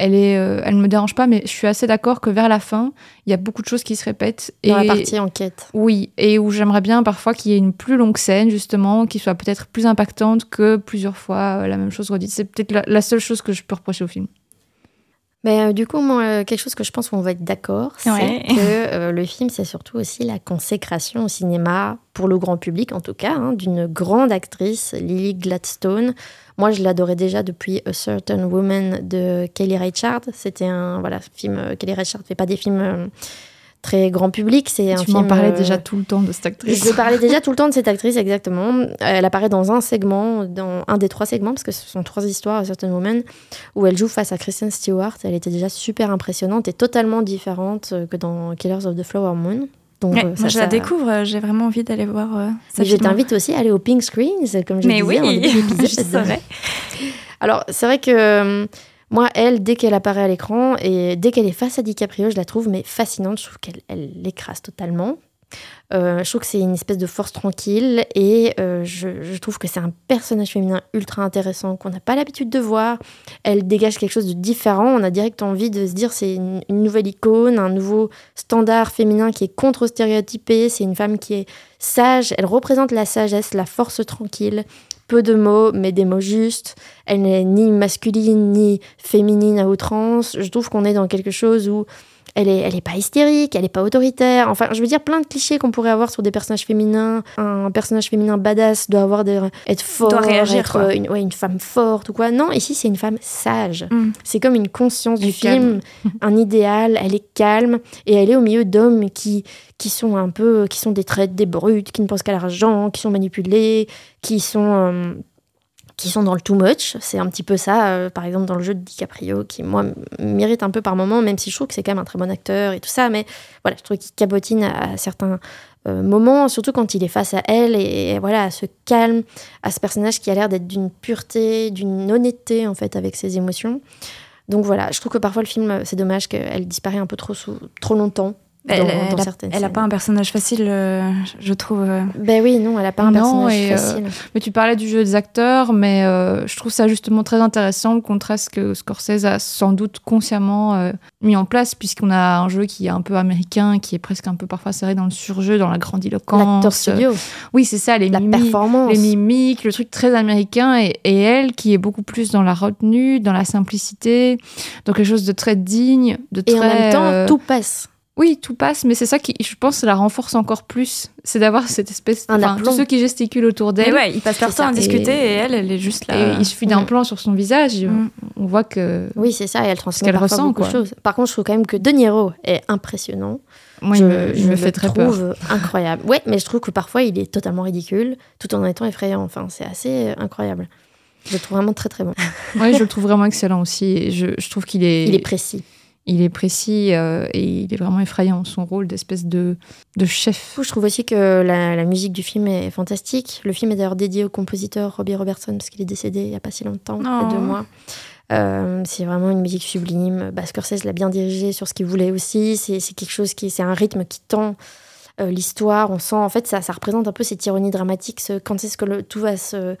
elle est euh, elle me dérange pas mais je suis assez d'accord que vers la fin il y a beaucoup de choses qui se répètent dans et la partie enquête. Oui, et où j'aimerais bien parfois qu'il y ait une plus longue scène, justement, qui soit peut-être plus impactante que plusieurs fois euh, la même chose redite. C'est peut-être la, la seule chose que je peux reprocher au film. Mais euh, du coup, moi, euh, quelque chose que je pense qu'on va être d'accord, c'est que euh, le film, c'est surtout aussi la consécration au cinéma, pour le grand public en tout cas, hein, d'une grande actrice, Lily Gladstone. Moi, je l'adorais déjà depuis A Certain Woman de Kelly Reichardt. C'était un voilà, film. Kelly Reichardt fait pas des films très grand public. C'est un Tu film. m'en parlais euh, déjà tout le temps de cette actrice. je parlais [laughs] déjà tout le temps de cette actrice, exactement. Elle apparaît dans un segment, dans un des trois segments, parce que ce sont trois histoires, à Certain Woman, où elle joue face à Kristen Stewart. Elle était déjà super impressionnante et totalement différente euh, que dans Killers of the Flower Moon. Donc, Ouais, euh, moi, ça, je la découvre, euh, j'ai vraiment envie d'aller voir euh, je t'invite aussi à aller au Pink Screens, comme je Mais disais oui, en début d'épisode. [laughs] Alors, c'est vrai que moi, elle, dès qu'elle apparaît à l'écran et dès qu'elle est face à DiCaprio, je la trouve mais fascinante. Je trouve qu'elle elle l'écrase totalement. Euh, je trouve que c'est une espèce de force tranquille et euh, je, je trouve que c'est un personnage féminin ultra intéressant qu'on n'a pas l'habitude de voir. Elle dégage quelque chose de différent. On a direct envie de se dire c'est une, une nouvelle icône, un nouveau standard féminin qui est contre-stéréotypé. C'est une femme qui est sage. Elle représente la sagesse, la force tranquille. Peu de mots, mais des mots justes. Elle n'est ni masculine ni féminine à outrance. Je trouve qu'on est dans quelque chose où elle est, elle est pas hystérique, elle est pas autoritaire. Enfin, je veux dire plein de clichés qu'on pourrait avoir sur des personnages féminins. Un personnage féminin badass doit avoir des, être fort, Doit réagir, être une, ouais, une femme forte ou quoi. Non, ici c'est une femme sage. Mm. C'est comme une conscience Elle du calme. film, [laughs] un idéal. Elle est calme et elle est au milieu d'hommes qui qui sont un peu, qui sont des traites, des brutes, qui ne pensent qu'à l'argent, qui sont manipulés, qui sont euh, qui sont dans le too much. C'est un petit peu ça, euh, par exemple, dans le jeu de DiCaprio, qui, moi, mérite un peu par moment, même si je trouve que c'est quand même un très bon acteur et tout ça. Mais voilà, je trouve qu'il cabotine à, certains euh, moments, surtout quand il est face à elle et, et voilà, à ce calme, à ce personnage qui a l'air d'être d'une pureté, d'une honnêteté, en fait, avec ses émotions. Donc voilà, je trouve que parfois le film, euh, c'est dommage qu'elle disparaît un peu trop, sous, trop longtemps. Dans, Elle, dans elle a, certaines elle a scènes. pas un personnage facile, euh, je trouve. euh. Ben oui, non, elle a pas un Non, personnage et, euh, facile. Mais tu parlais du jeu des acteurs, mais euh, je trouve ça justement très intéressant, le contraste que Scorsese a sans doute consciemment mis en place, puisqu'on a un jeu qui est un peu américain, qui est presque un peu parfois serré dans le surjeu, dans la grandiloquence. L'acteur studio, Oui, c'est ça, les la mimiques. performance. Les mimiques, le truc très américain, et, et elle qui est beaucoup plus dans la retenue, dans la simplicité, dans quelque chose de très digne, de très. Et en même temps, tout passe. Oui, tout passe, mais c'est ça qui, je pense, la renforce encore plus. C'est d'avoir cette espèce. Un enfin, tous ceux qui gesticulent autour d'elle. ouais, ils passent leur temps à discuter Et- et elle, elle est juste là. Et il suffit d'un Mm. plan sur son visage, et Mm. on voit que. Oui, c'est ça, et elle transmet qu'elle parfois ressent, beaucoup de quoi. choses. Par contre, je trouve quand même que De Niro est impressionnant. Moi, je il me, le très peur. trouve [laughs] incroyable. Ouais, mais je trouve que parfois il est totalement ridicule, tout en étant effrayant. Enfin, c'est assez incroyable. Je le trouve vraiment très très bon. Oui, je le trouve vraiment excellent aussi. Je trouve qu'il est, Il est précis. Il est précis euh, et il est vraiment effrayant. Son rôle d'espèce de, de chef. Je trouve aussi que la, la musique du film est fantastique. Le film est d'ailleurs dédié au compositeur Robbie Robertson parce qu'il est décédé il n'y a pas si longtemps, il y a Oh. deux mois. Euh, c'est vraiment une musique sublime. Bah, Scorsese l'a bien dirigé sur ce qu'il voulait aussi. C'est quelque chose qui, c'est un rythme qui tend euh, l'histoire. On sent, en fait, ça, ça représente un peu cette ironie dramatique. ce- quand est-ce que le, tout va se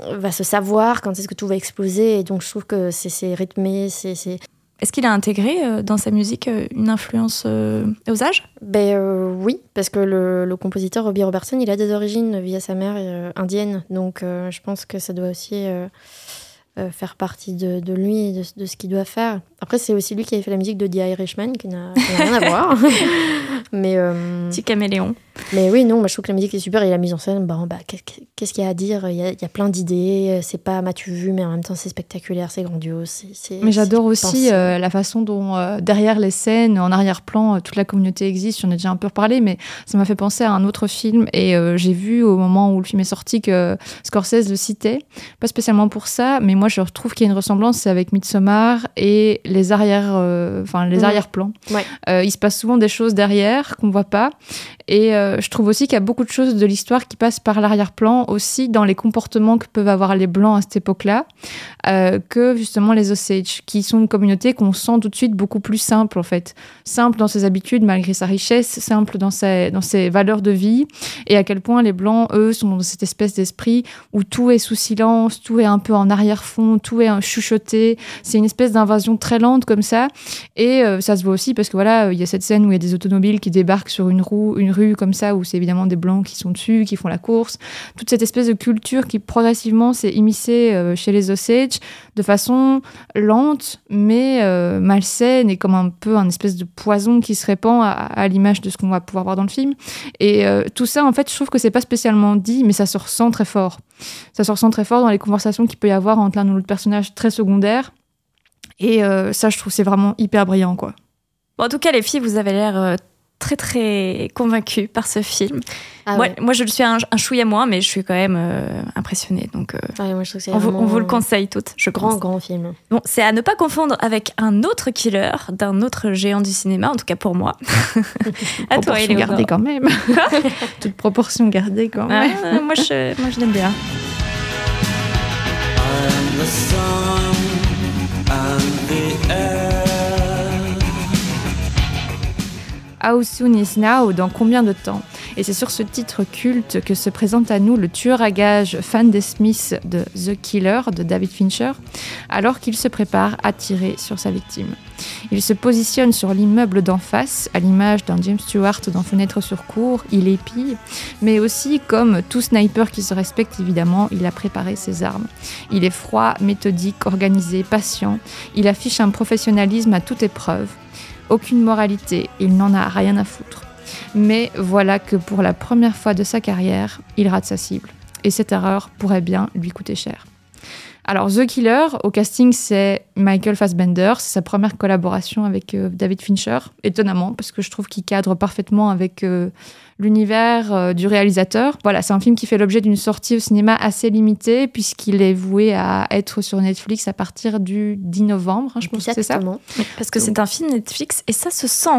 va se savoir, quand est-ce que tout va exploser. Et donc, je trouve que c'est rythmé, c'est- Est-ce qu'il a intégré euh, dans sa musique euh, une influence euh, aux âges? Ben oui, parce que le, compositeur Robbie Robertson, il a des origines via sa mère indienne, donc je pense que ça doit aussi faire partie de, lui et de ce qu'il doit faire. Après, c'est aussi lui qui avait fait la musique de The Irishman, qui n'a rien à voir. [laughs] mais, euh, Petit caméléon. mais oui, non, moi, je trouve que la musique est super et la mise en scène, bah, bah, qu'est- qu'est-ce qu'il y a à dire? Il y a, il y a plein d'idées, c'est pas m'as-tu vu, mais en même temps, c'est spectaculaire, c'est grandiose. c'est- c'est- Mais j'adore aussi euh, la façon dont, euh, derrière les scènes, en arrière-plan, euh, toute la communauté existe. J'en ai déjà un peu reparlé, mais ça m'a fait penser à un autre film. Et euh, j'ai vu au moment où le film est sorti que Scorsese le citait. Pas spécialement pour ça, mais moi je retrouve qu'il y a une ressemblance, c'est avec Midsommar et les arrière, euh, enfin les Mhm. arrière-plans. Ouais. Euh, il se passe souvent des choses derrière qu'on voit pas. Et euh, je trouve aussi qu'il y a beaucoup de choses de l'histoire qui passent par l'arrière-plan, aussi dans les comportements que peuvent avoir les Blancs à cette époque-là, euh, que justement les Osage, qui sont une communauté qu'on sent tout de suite beaucoup plus simple en fait. Simple dans ses habitudes malgré sa richesse, simple dans ses, valeurs de vie, et à quel point les Blancs, eux, sont dans cette espèce d'esprit où tout est sous silence, tout est un peu en arrière-fond, tout est chuchoté. C'est une espèce d'invasion très lente comme ça. Et euh, ça se voit aussi parce que voilà, il y a cette scène où il y a des automobiles qui débarquent sur une, roue, une rue comme ça, où c'est évidemment des blancs qui sont dessus, qui font la course. Toute cette espèce de culture qui progressivement s'est immiscée euh, chez les Osage de façon lente, mais euh, malsaine et comme un peu un espèce de poison qui se répand à, l'image de ce qu'on va pouvoir voir dans le film. Et euh, tout ça, en fait, je trouve que c'est pas spécialement dit, mais ça se ressent très fort. Ça se ressent très fort dans les conversations qu'il peut y avoir entre l'un ou l'autre personnage très secondaire. Et ça, je trouve, c'est vraiment hyper brillant, quoi. En tout cas, les filles, vous avez l'air très très convaincues par ce film. Ah moi, ouais. moi, je le suis un, un chouïa moins, mais je suis quand même euh, impressionnée. Donc, euh, Ouais, moi, je trouve que c'est on, vous, vraiment on vous le conseille toutes, je Grand, pense. grand film. Bon, c'est à ne pas confondre avec un autre killer d'un autre géant du cinéma, en tout cas pour moi. [laughs] à toi, proportion Éléonore. gardée quand même. [laughs] Toute proportion gardée quand même. Ah, moi, je, moi, je l'aime bien. How Soon Is Now Dans combien de temps Et c'est sur ce titre culte que se présente à nous le tueur à gages fan des Smiths de The Killer de David Fincher, alors qu'il se prépare à tirer sur sa victime. Il se positionne sur l'immeuble d'en face, à l'image d'un James Stewart dans Fenêtre sur cour, il épille, mais aussi comme tout sniper qui se respecte évidemment, il a préparé ses armes. Il est froid, méthodique, organisé, patient, il affiche un professionnalisme à toute épreuve. Aucune moralité, il n'en a rien à foutre. Mais voilà que pour la première fois de sa carrière, il rate sa cible. Et cette erreur pourrait bien lui coûter cher. Alors, The Killer, au casting, c'est Michael Fassbender. C'est sa première collaboration avec euh, David Fincher. Étonnamment, parce que je trouve qu'il cadre parfaitement avec euh, l'univers euh, du réalisateur. Voilà, c'est un film qui fait l'objet d'une sortie au cinéma assez limitée, puisqu'il est voué à être sur Netflix à partir du 10 novembre, hein, je pense que c'est ça. Exactement. Parce que c'est un film Netflix et ça se sent.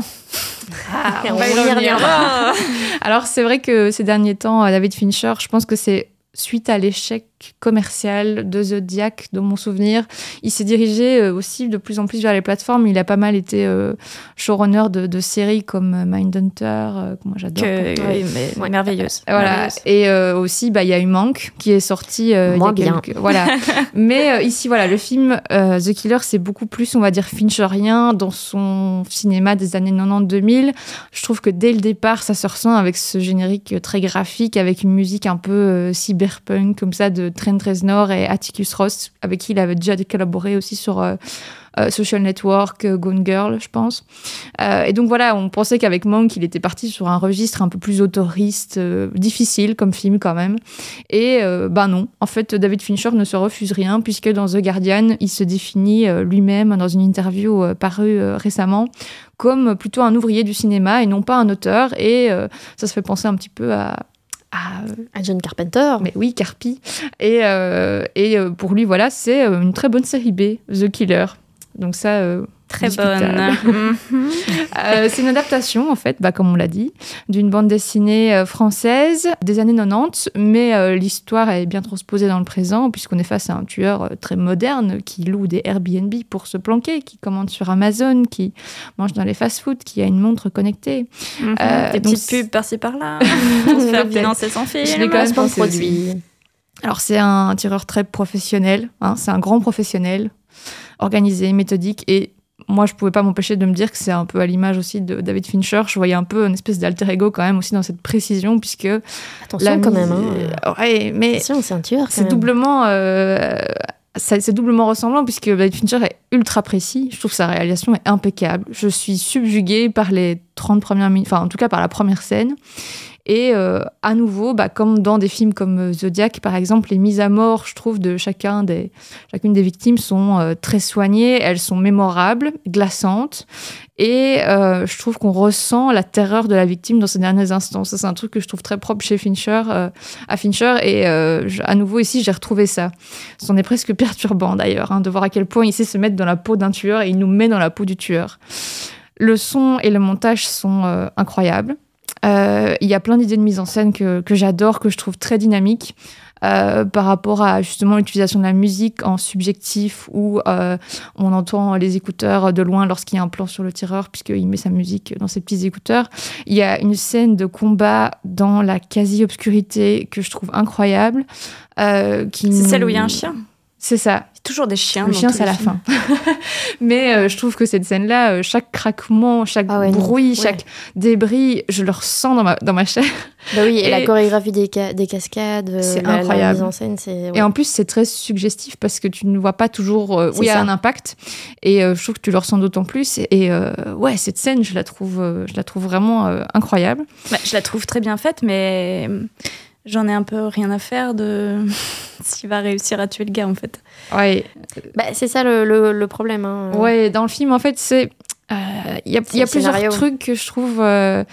Ah, [laughs] on va y revenir. reviendra. [laughs] Alors c'est vrai que ces derniers temps, euh, David Fincher, je pense que c'est suite à l'échec commercial de Zodiac, de mon souvenir, il s'est dirigé euh, aussi de plus en plus vers les plateformes. Il a pas mal été euh, showrunner de, de séries comme euh, Mindhunter, que moi j'adore. Oui, mais Ouais. merveilleuse. Voilà. Merveilleuse. Et euh, aussi, bah, il y a eu Manque qui est sorti euh, Moins il y a bien. quelques- Voilà. [laughs] Mais euh, ici, voilà, le film euh, The Killer, c'est beaucoup plus, on va dire, Fincherien dans son cinéma des années 90-2000. Je trouve que dès le départ, ça se ressent avec ce générique très graphique, avec une musique un peu euh, cyberpunk, comme ça, de Trent Reznor et Atticus Ross, avec qui il avait déjà collaboré aussi sur euh, euh, Social Network, euh, Gone Girl, je pense. Et donc voilà, on pensait qu'avec Monk, il était parti sur un registre un peu plus autoriste, difficile comme film quand même. Et ben non, en fait, David Fincher ne se refuse rien, puisque dans The Guardian, il se définit lui-même dans une interview parue récemment comme plutôt un ouvrier du cinéma et non pas un auteur. Et ça se fait penser un petit peu à. À, euh, À John Carpenter. mais oui, Carpi. Et, euh, et euh, pour lui, voilà, c'est une très bonne série B, The Killer. Donc ça, Très bonne. [laughs] Mhm. euh, c'est une adaptation, en fait, bah, comme on l'a dit, d'une bande dessinée euh, française des années 90, mais euh, l'histoire est bien transposée dans le présent, puisqu'on est face à un tueur très moderne qui loue des Airbnb pour se planquer, qui commande sur Amazon, qui mange dans les fast-foods, qui a une montre connectée. Mhm. Euh, Des donc petites pubs par-ci par-là. [laughs] pour se faire financer son film. Je l'ai quand même de pensé, lui. produit. Alors c'est un tireur très professionnel, hein, c'est un grand professionnel, organisé, méthodique et moi je pouvais pas m'empêcher de me dire que c'est un peu à l'image aussi de David Fincher, je voyais un peu une espèce d'alter ego quand même aussi dans cette précision puisque Attention la quand même. Hein. ouais, mais Attention, c'est un tueur. c'est doublement euh, c'est doublement ressemblant puisque David Fincher est ultra précis. Je trouve que sa réalisation est impeccable. Je suis subjuguée par les 30 premières minutes, enfin en tout cas par la première scène. Et euh, à nouveau, bah, comme dans des films comme euh, Zodiac, par exemple, les mises à mort, je trouve, de chacun des, chacune des victimes sont euh, très soignées, elles sont mémorables, glaçantes. Et je trouve qu'on ressent la terreur de la victime dans ces derniers instants. Ça, c'est un truc que je trouve très propre chez Fincher, à Fincher. Et à nouveau, ici, j'ai retrouvé ça. C'en est presque [laughs] perturbant, d'ailleurs, hein, de voir à quel point il sait se mettre dans la peau d'un tueur et il nous met dans la peau du tueur. Le son et le montage sont incroyables. Euh, Il y a plein d'idées de mise en scène que, que j'adore, que je trouve très dynamiques. euh, par rapport à justement l'utilisation de la musique en subjectif où euh, on entend les écouteurs de loin lorsqu'il y a un plan sur le tireur puisqu'il met sa musique dans ses petits écouteurs. Il y a une scène de combat dans la quasi-obscurité que je trouve incroyable. euh, qui C'est celle où il y a un chien? C'est ça. Il y a toujours des chiens. Le chien, c'est à la films. fin. [laughs] Mais euh, je trouve que cette scène-là, euh, chaque craquement, chaque Ah ouais, bruit, Ouais. chaque débris, je le ressens dans ma, dans ma chair. [laughs] Bah oui, et, Et- la chorégraphie des, ca- des cascades, euh, C'est la, la incroyable. mise en scène, c'est. Et en plus, c'est très suggestif parce que tu ne vois pas toujours euh, où C'est il y a ça. un impact. Et euh, je trouve que tu le ressens d'autant plus. Et euh, ouais, cette scène, je la trouve, euh, je la trouve vraiment euh, incroyable. Bah, je la trouve très bien faite, mais j'en ai un peu rien à faire de [laughs] s'il va réussir à tuer le gars en fait. Ouais, Bah, c'est ça le, le, le problème. hein. ouais dans le film, en fait, c'est. euh, Il y a, C'est il y a plusieurs scénario. trucs que je trouve. euh,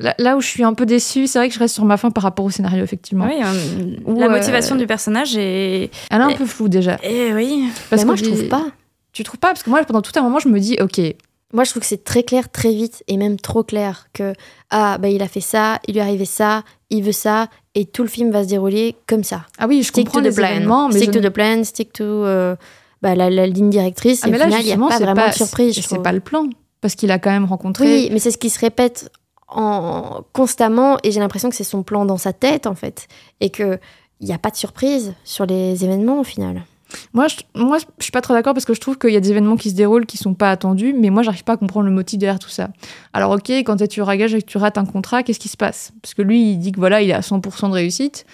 là, là où je suis un peu déçue, c'est vrai que je reste sur ma fin par rapport au scénario, effectivement. Oui, euh, la euh, motivation du personnage est. Elle est un Et- peu floue déjà. Eh oui. Parce Mais moi, que je trouve pas. Tu trouves pas? Parce que moi, pendant tout un moment, je me dis, ok, Moi, je trouve que c'est très clair, très vite, et même trop clair que ah bah il a fait ça, il lui est arrivé ça, il veut ça, et tout le film va se dérouler comme ça. ah oui, je Stick comprends to les plan, mais stick to ne- the plan, stick to euh, bah, la, la ligne directrice. Ah, et mais au là, final, il n'y a justement, pas vraiment pas, de surprise. c'est- pas le plan. parce qu'il a quand même rencontré. Oui, mais c'est ce qui se répète en... constamment et j'ai l'impression que c'est son plan dans sa tête en fait et que il n'y a pas de surprise sur les événements au final. Moi, je, moi, je suis pas très d'accord parce que je trouve qu'il y a des événements qui se déroulent qui sont pas attendus, mais moi, j'arrive pas à comprendre le motif derrière tout ça. Alors, ok, quand tu gage et que tu rates un contrat, qu'est-ce qui se passe? Parce que lui, il dit que voilà, il est à 100% de réussite.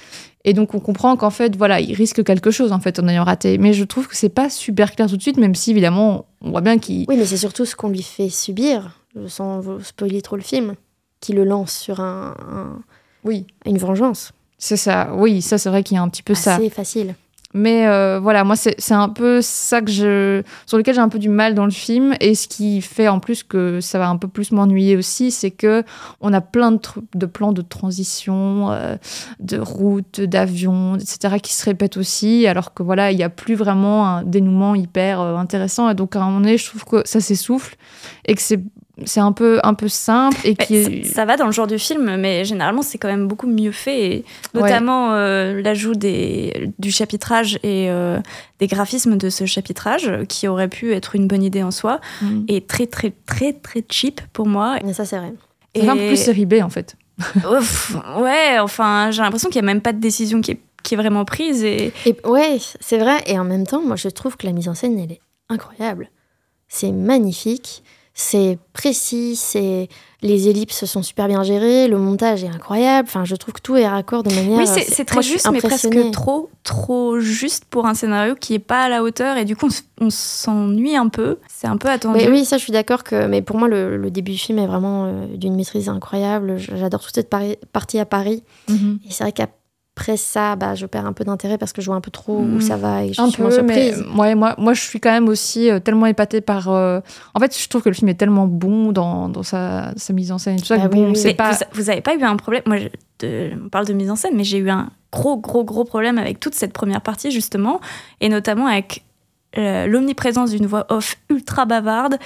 Et donc, on comprend qu'en fait, voilà, il risque quelque chose en fait en ayant raté. Mais je trouve que c'est pas super clair tout de suite, même si évidemment, on voit bien qu'il. Oui, mais c'est surtout ce qu'on lui fait subir, sans spoiler trop le film, qui le lance sur un, un- Oui, une vengeance. c'est ça. Oui, ça, c'est vrai qu'il y a un petit peu ça. Assez facile. Mais euh, voilà, moi, c'est un peu ça que je, sur lequel j'ai un peu du mal dans le film. Et ce qui fait en plus que ça va un peu plus m'ennuyer aussi, c'est que on a plein de, de plans de transition, euh, de routes, d'avions, etc., qui se répètent aussi, alors que voilà, il n'y a plus vraiment un dénouement hyper euh, intéressant. Et donc, à un moment donné, je trouve que ça s'essouffle et que c'est c'est un peu, un peu simple et qui est... ça, ça va dans le genre du film, mais généralement c'est quand même beaucoup mieux fait, et notamment euh, l'ajout des, du chapitrage et euh, des graphismes de ce chapitrage, qui aurait pu être une bonne idée en soi, Mm. est très très très très cheap pour moi. Mais ça, c'est vrai. Ça fait un peu plus série B, en fait. [laughs] Ouf, ouais, enfin j'ai l'impression qu'il n'y a même pas de décision qui est, qui est vraiment prise, et Et ouais, c'est vrai. Et en même temps, moi, je trouve que la mise en scène, elle est incroyable. C'est magnifique, c'est précis, c'est les ellipses sont super bien gérées, le montage est incroyable. Enfin, je trouve que tout est raccord de manière. oui, c'est c'est très moi, juste, mais presque trop, trop juste pour un scénario qui est pas à la hauteur, et du coup on s'ennuie un peu, c'est un peu attendu. Mais oui, ça, je suis d'accord que. Mais pour moi, le, le début du film est vraiment euh, d'une maîtrise incroyable. J'adore toute cette partie à Paris. Mhm. Et c'est vrai qu'après ça, bah, je perds un peu d'intérêt parce que je vois un peu trop où Mm. ça va et je un suis moins peu, mais surprise. ouais, moi, moi, je suis quand même aussi euh, tellement épatée par. euh, En fait, je trouve que le film est tellement bon dans, dans sa, sa mise en scène et tout ça. Ah que oui, bon, oui, c'est Mais pas. vous, vous avez pas eu un problème Moi, je- de- on parle de mise en scène, mais j'ai eu un gros, gros, gros problème avec toute cette première partie, justement, et notamment avec euh, l'omniprésence d'une voix off ultra bavarde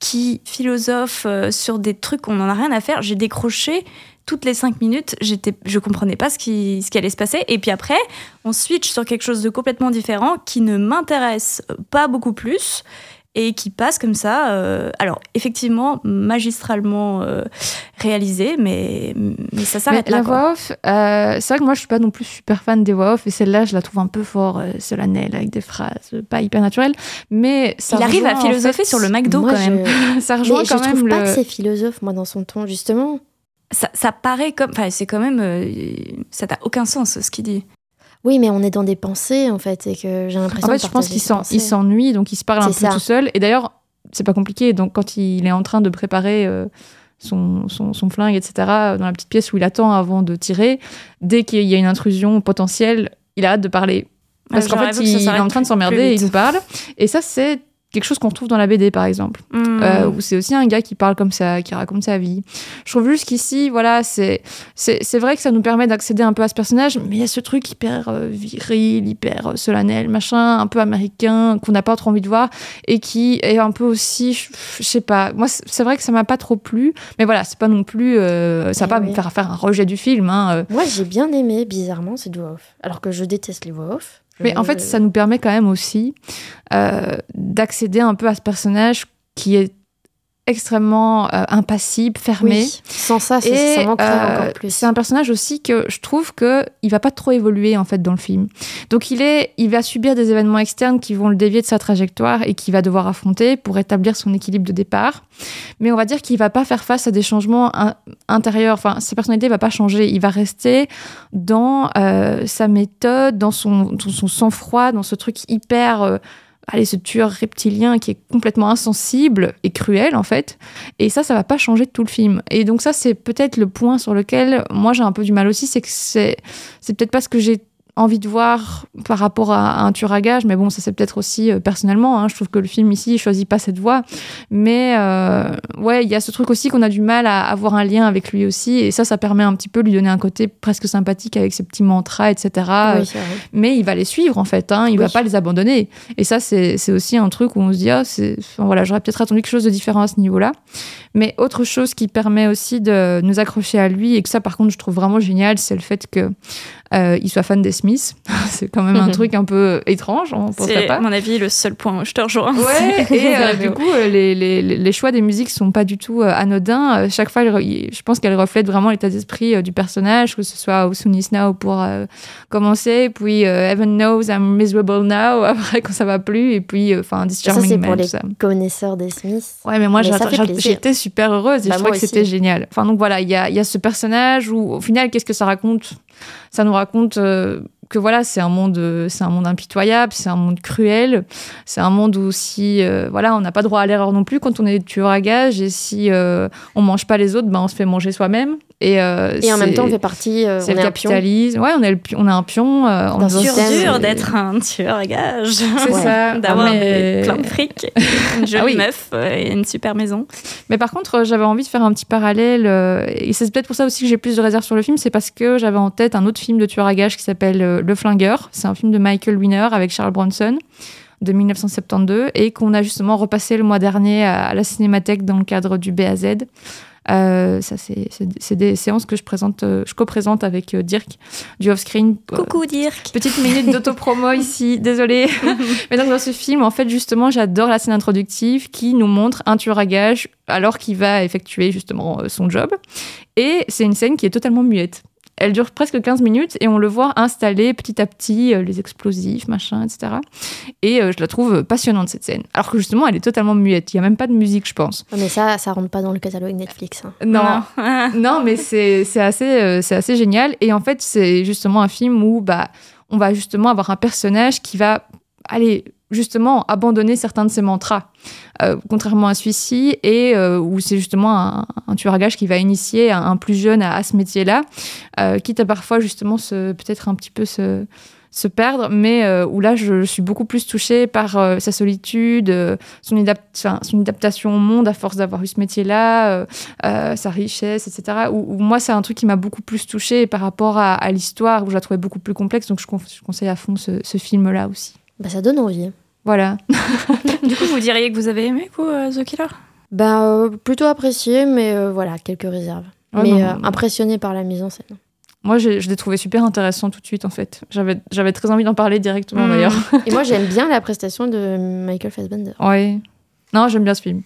qui philosophe sur des trucs qu'on n'en a rien à faire. J'ai décroché toutes les cinq minutes, j'étais, je comprenais pas ce qui, ce qui allait se passer. Et puis après, on switch sur quelque chose de complètement différent qui ne m'intéresse pas beaucoup plus et qui passe comme ça. euh, alors, effectivement, magistralement euh, réalisé, mais, mais ça Mais s'arrête là. la quoi. voix off, euh, c'est vrai que moi je suis pas non plus super fan des voix off et celle-là je la trouve un peu fort euh, solennelle avec des phrases pas hyper naturelles. Mais ça Il arrive à en philosopher fait- sur le McDo Moi, quand même. je- [laughs] [laughs] Ça Mais rejoint je quand trouve même pas le. que c'est philosophe, moi, dans son ton, justement. Ça, ça paraît comme. Enfin, c'est quand même. euh, ça n'a aucun sens ce qu'il dit. Oui, mais on est dans des pensées, en fait, et que j'ai l'impression En fait, de je pense qu'il il s'ennuie, donc il se parle un peu ça. tout seul. Et d'ailleurs, c'est pas compliqué. Donc, quand il est en train de préparer euh, son, son, son flingue, etc., dans la petite pièce où il attend avant de tirer, dès qu'il y a une intrusion potentielle, il arrête de parler. Parce qu'en fait, ça il est en train de s'emmerder et il nous parle. Et ça, c'est quelque chose qu'on retrouve dans la BD, par exemple. Hmm. Euh, où c'est aussi un gars qui parle comme ça, qui raconte sa vie. Je trouve juste qu'ici, voilà, c'est c'est vrai que ça nous permet d'accéder un peu à ce personnage, mais il y a ce truc hyper euh, viril, hyper euh, solennel, machin, un peu américain, qu'on n'a pas trop envie de voir, et qui est un peu aussi, je sais pas, moi c'est vrai que ça m'a pas trop plu, mais voilà, c'est pas non plus, ça va Eh pas oui. me faire faire un rejet du film. Hein. Moi, j'ai bien aimé, bizarrement, cette voix off. Alors que je déteste les voix off. Mais en fait, ça nous permet quand même aussi euh, d'accéder un peu à ce personnage qui est extrêmement euh, impassible, fermé. Oui, sans ça, manquerait euh, encore plus. c'est un personnage aussi que je trouve que il va pas trop évoluer en fait dans le film. Donc il est, il va subir des événements externes qui vont le dévier de sa trajectoire et qu'il va devoir affronter pour établir son équilibre de départ. Mais on va dire qu'il va pas faire face à des changements in- intérieurs. Enfin, sa personnalité va pas changer. Il va rester dans euh, sa méthode, dans son, dans son sang-froid, dans ce truc hyper euh, allez, ce tueur reptilien qui est complètement insensible et cruel en fait. Et ça, ça va pas changer tout le film. Et donc ça, c'est peut-être le point sur lequel moi j'ai un peu du mal aussi, c'est que c'est c'est peut-être pas ce que j'ai envie de voir par rapport à, un tueur à gage, mais bon, ça c'est peut-être aussi euh, personnellement. hein. je trouve que le film ici il choisit pas cette voie, mais euh, ouais, il y a ce truc aussi qu'on a du mal à avoir un lien avec lui aussi, et ça, ça permet un petit peu de lui donner un côté presque sympathique avec ses petits mantras, etc. Oui, mais il va les suivre en fait, hein, il va Oui. pas les abandonner. Et ça, c'est aussi un truc où on se dit, ah, c'est, enfin, voilà, j'aurais peut-être attendu quelque chose de différent à ce niveau-là. Mais autre chose qui permet aussi de nous accrocher à lui, et que ça, par contre, je trouve vraiment génial, c'est le fait que euh, il soit fan des Smiths Smith. [laughs] c'est quand même un truc un peu étrange, on pas. à mon avis, le seul point où je te rejoins. Ouais, [laughs] et euh, du coup, euh, les, les, les choix des musiques sont pas du tout euh, anodins. Euh, Chaque fois, je pense qu'elle reflète vraiment l'état d'esprit euh, du personnage, que ce soit au Soon Is Now pour euh, commencer, puis euh, Heaven Knows I'm Miserable Now, [laughs] après quand ça va plus, et puis, euh, enfin, This Ça, Charming c'est pour les ça. connaisseurs des Smiths. Ouais, mais moi, j'étais super heureuse et Bah, je trouvais que c'était génial. Enfin, donc voilà, il y a, il y a ce personnage où, au final, qu'est-ce que ça raconte? Ça nous raconte euh, que voilà, c'est un monde, euh, c'est un monde impitoyable, c'est un monde cruel, c'est un monde où si, euh, voilà, on n'a pas droit à l'erreur non plus quand on est tueur à gages et si euh, on mange pas les autres, ben on se fait manger soi-même. Et, euh, Et en même c'est- temps, on fait partie. euh, c'est on le est capitalisme. Ouais, on est, le pi- on est un pion. euh, on D'un est dans système, ce- dur d'être un tueur à gages. C'est ça. [laughs] D'avoir mais- plein de fric, [laughs] une jolie Ah oui. meuf et une super maison. Mais par contre, euh, j'avais envie de faire un petit parallèle, euh, et c'est peut-être pour ça aussi que j'ai plus de réserve sur le film, c'est parce que j'avais en tête un autre film de tueur à gages qui s'appelle Le Flingueur. C'est un film de Michael Winner avec Charles Bronson de 1972 et qu'on a justement repassé le mois dernier à, à la Cinémathèque dans le cadre du BAZ. Euh, ça, c'est des séances que je présente, euh, je co-présente avec euh, Dirk du off-screen. Coucou Dirk. Petite minute d'autopromo [laughs] ici, désolée. [laughs] Mais donc dans ce film, en fait, justement, j'adore la scène introductive qui nous montre un tueur à gages alors qu'il va effectuer justement son job. Et c'est une scène qui est totalement muette. Elle dure presque 15 minutes et on le voit installer petit à petit euh, les explosifs, machin, etc. Et euh, je la trouve passionnante cette scène. Alors que justement, elle est totalement muette. Il n'y a même pas de musique, je pense. Mais ça, ça rentre pas dans le catalogue Netflix. hein. Non, Non. [laughs] non, mais c'est c'est assez, euh, c'est assez génial. Et en fait, c'est justement un film où bah, on va justement avoir un personnage qui va aller justement abandonner certains de ses mantras, Euh, contrairement à celui-ci, et euh, où c'est justement un, un tueur à gages qui va initier un, plus jeune à, ce métier-là, euh, quitte à parfois justement peut-être un petit peu se perdre, mais où là je, suis beaucoup plus touchée par sa solitude, son, adaptation au monde à force d'avoir eu ce métier-là, sa richesse, etc. Où, moi, c'est un truc qui m'a beaucoup plus touchée par rapport à, l'histoire, où je la trouvais beaucoup plus complexe. Donc, je, con- je conseille à fond ce film-là aussi. Bah, ça donne envie. Voilà. [laughs] Du coup, vous diriez que vous avez aimé vous, euh, The Killer? Bah, euh, plutôt apprécié, mais euh, voilà, quelques réserves. Ouais, mais non, euh, non. impressionné par la mise en scène. Moi, je l'ai trouvé super intéressant tout de suite, en fait. J'avais j'avais très envie d'en parler directement, Mm. d'ailleurs. Et moi, j'aime bien la [laughs] prestation de Michael Fassbender. Ouais. Non, j'aime bien ce film.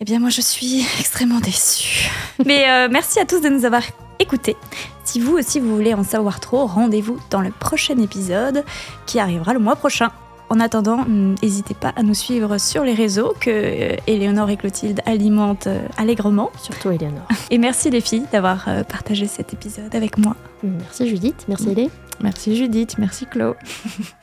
Eh bien, moi, je suis extrêmement déçue. Mais euh, merci à tous de nous avoir écoutés. Si vous aussi, vous voulez en savoir trop, rendez-vous dans le prochain épisode qui arrivera le mois prochain. En attendant, hum, n'hésitez pas à nous suivre sur les réseaux que euh, Éléonore et Clotilde alimentent euh, allègrement. Surtout Eleanor. [laughs] Et merci les filles d'avoir euh, partagé cet épisode avec moi. Merci Judith, merci Elé. Merci Judith, merci Chloé. [laughs]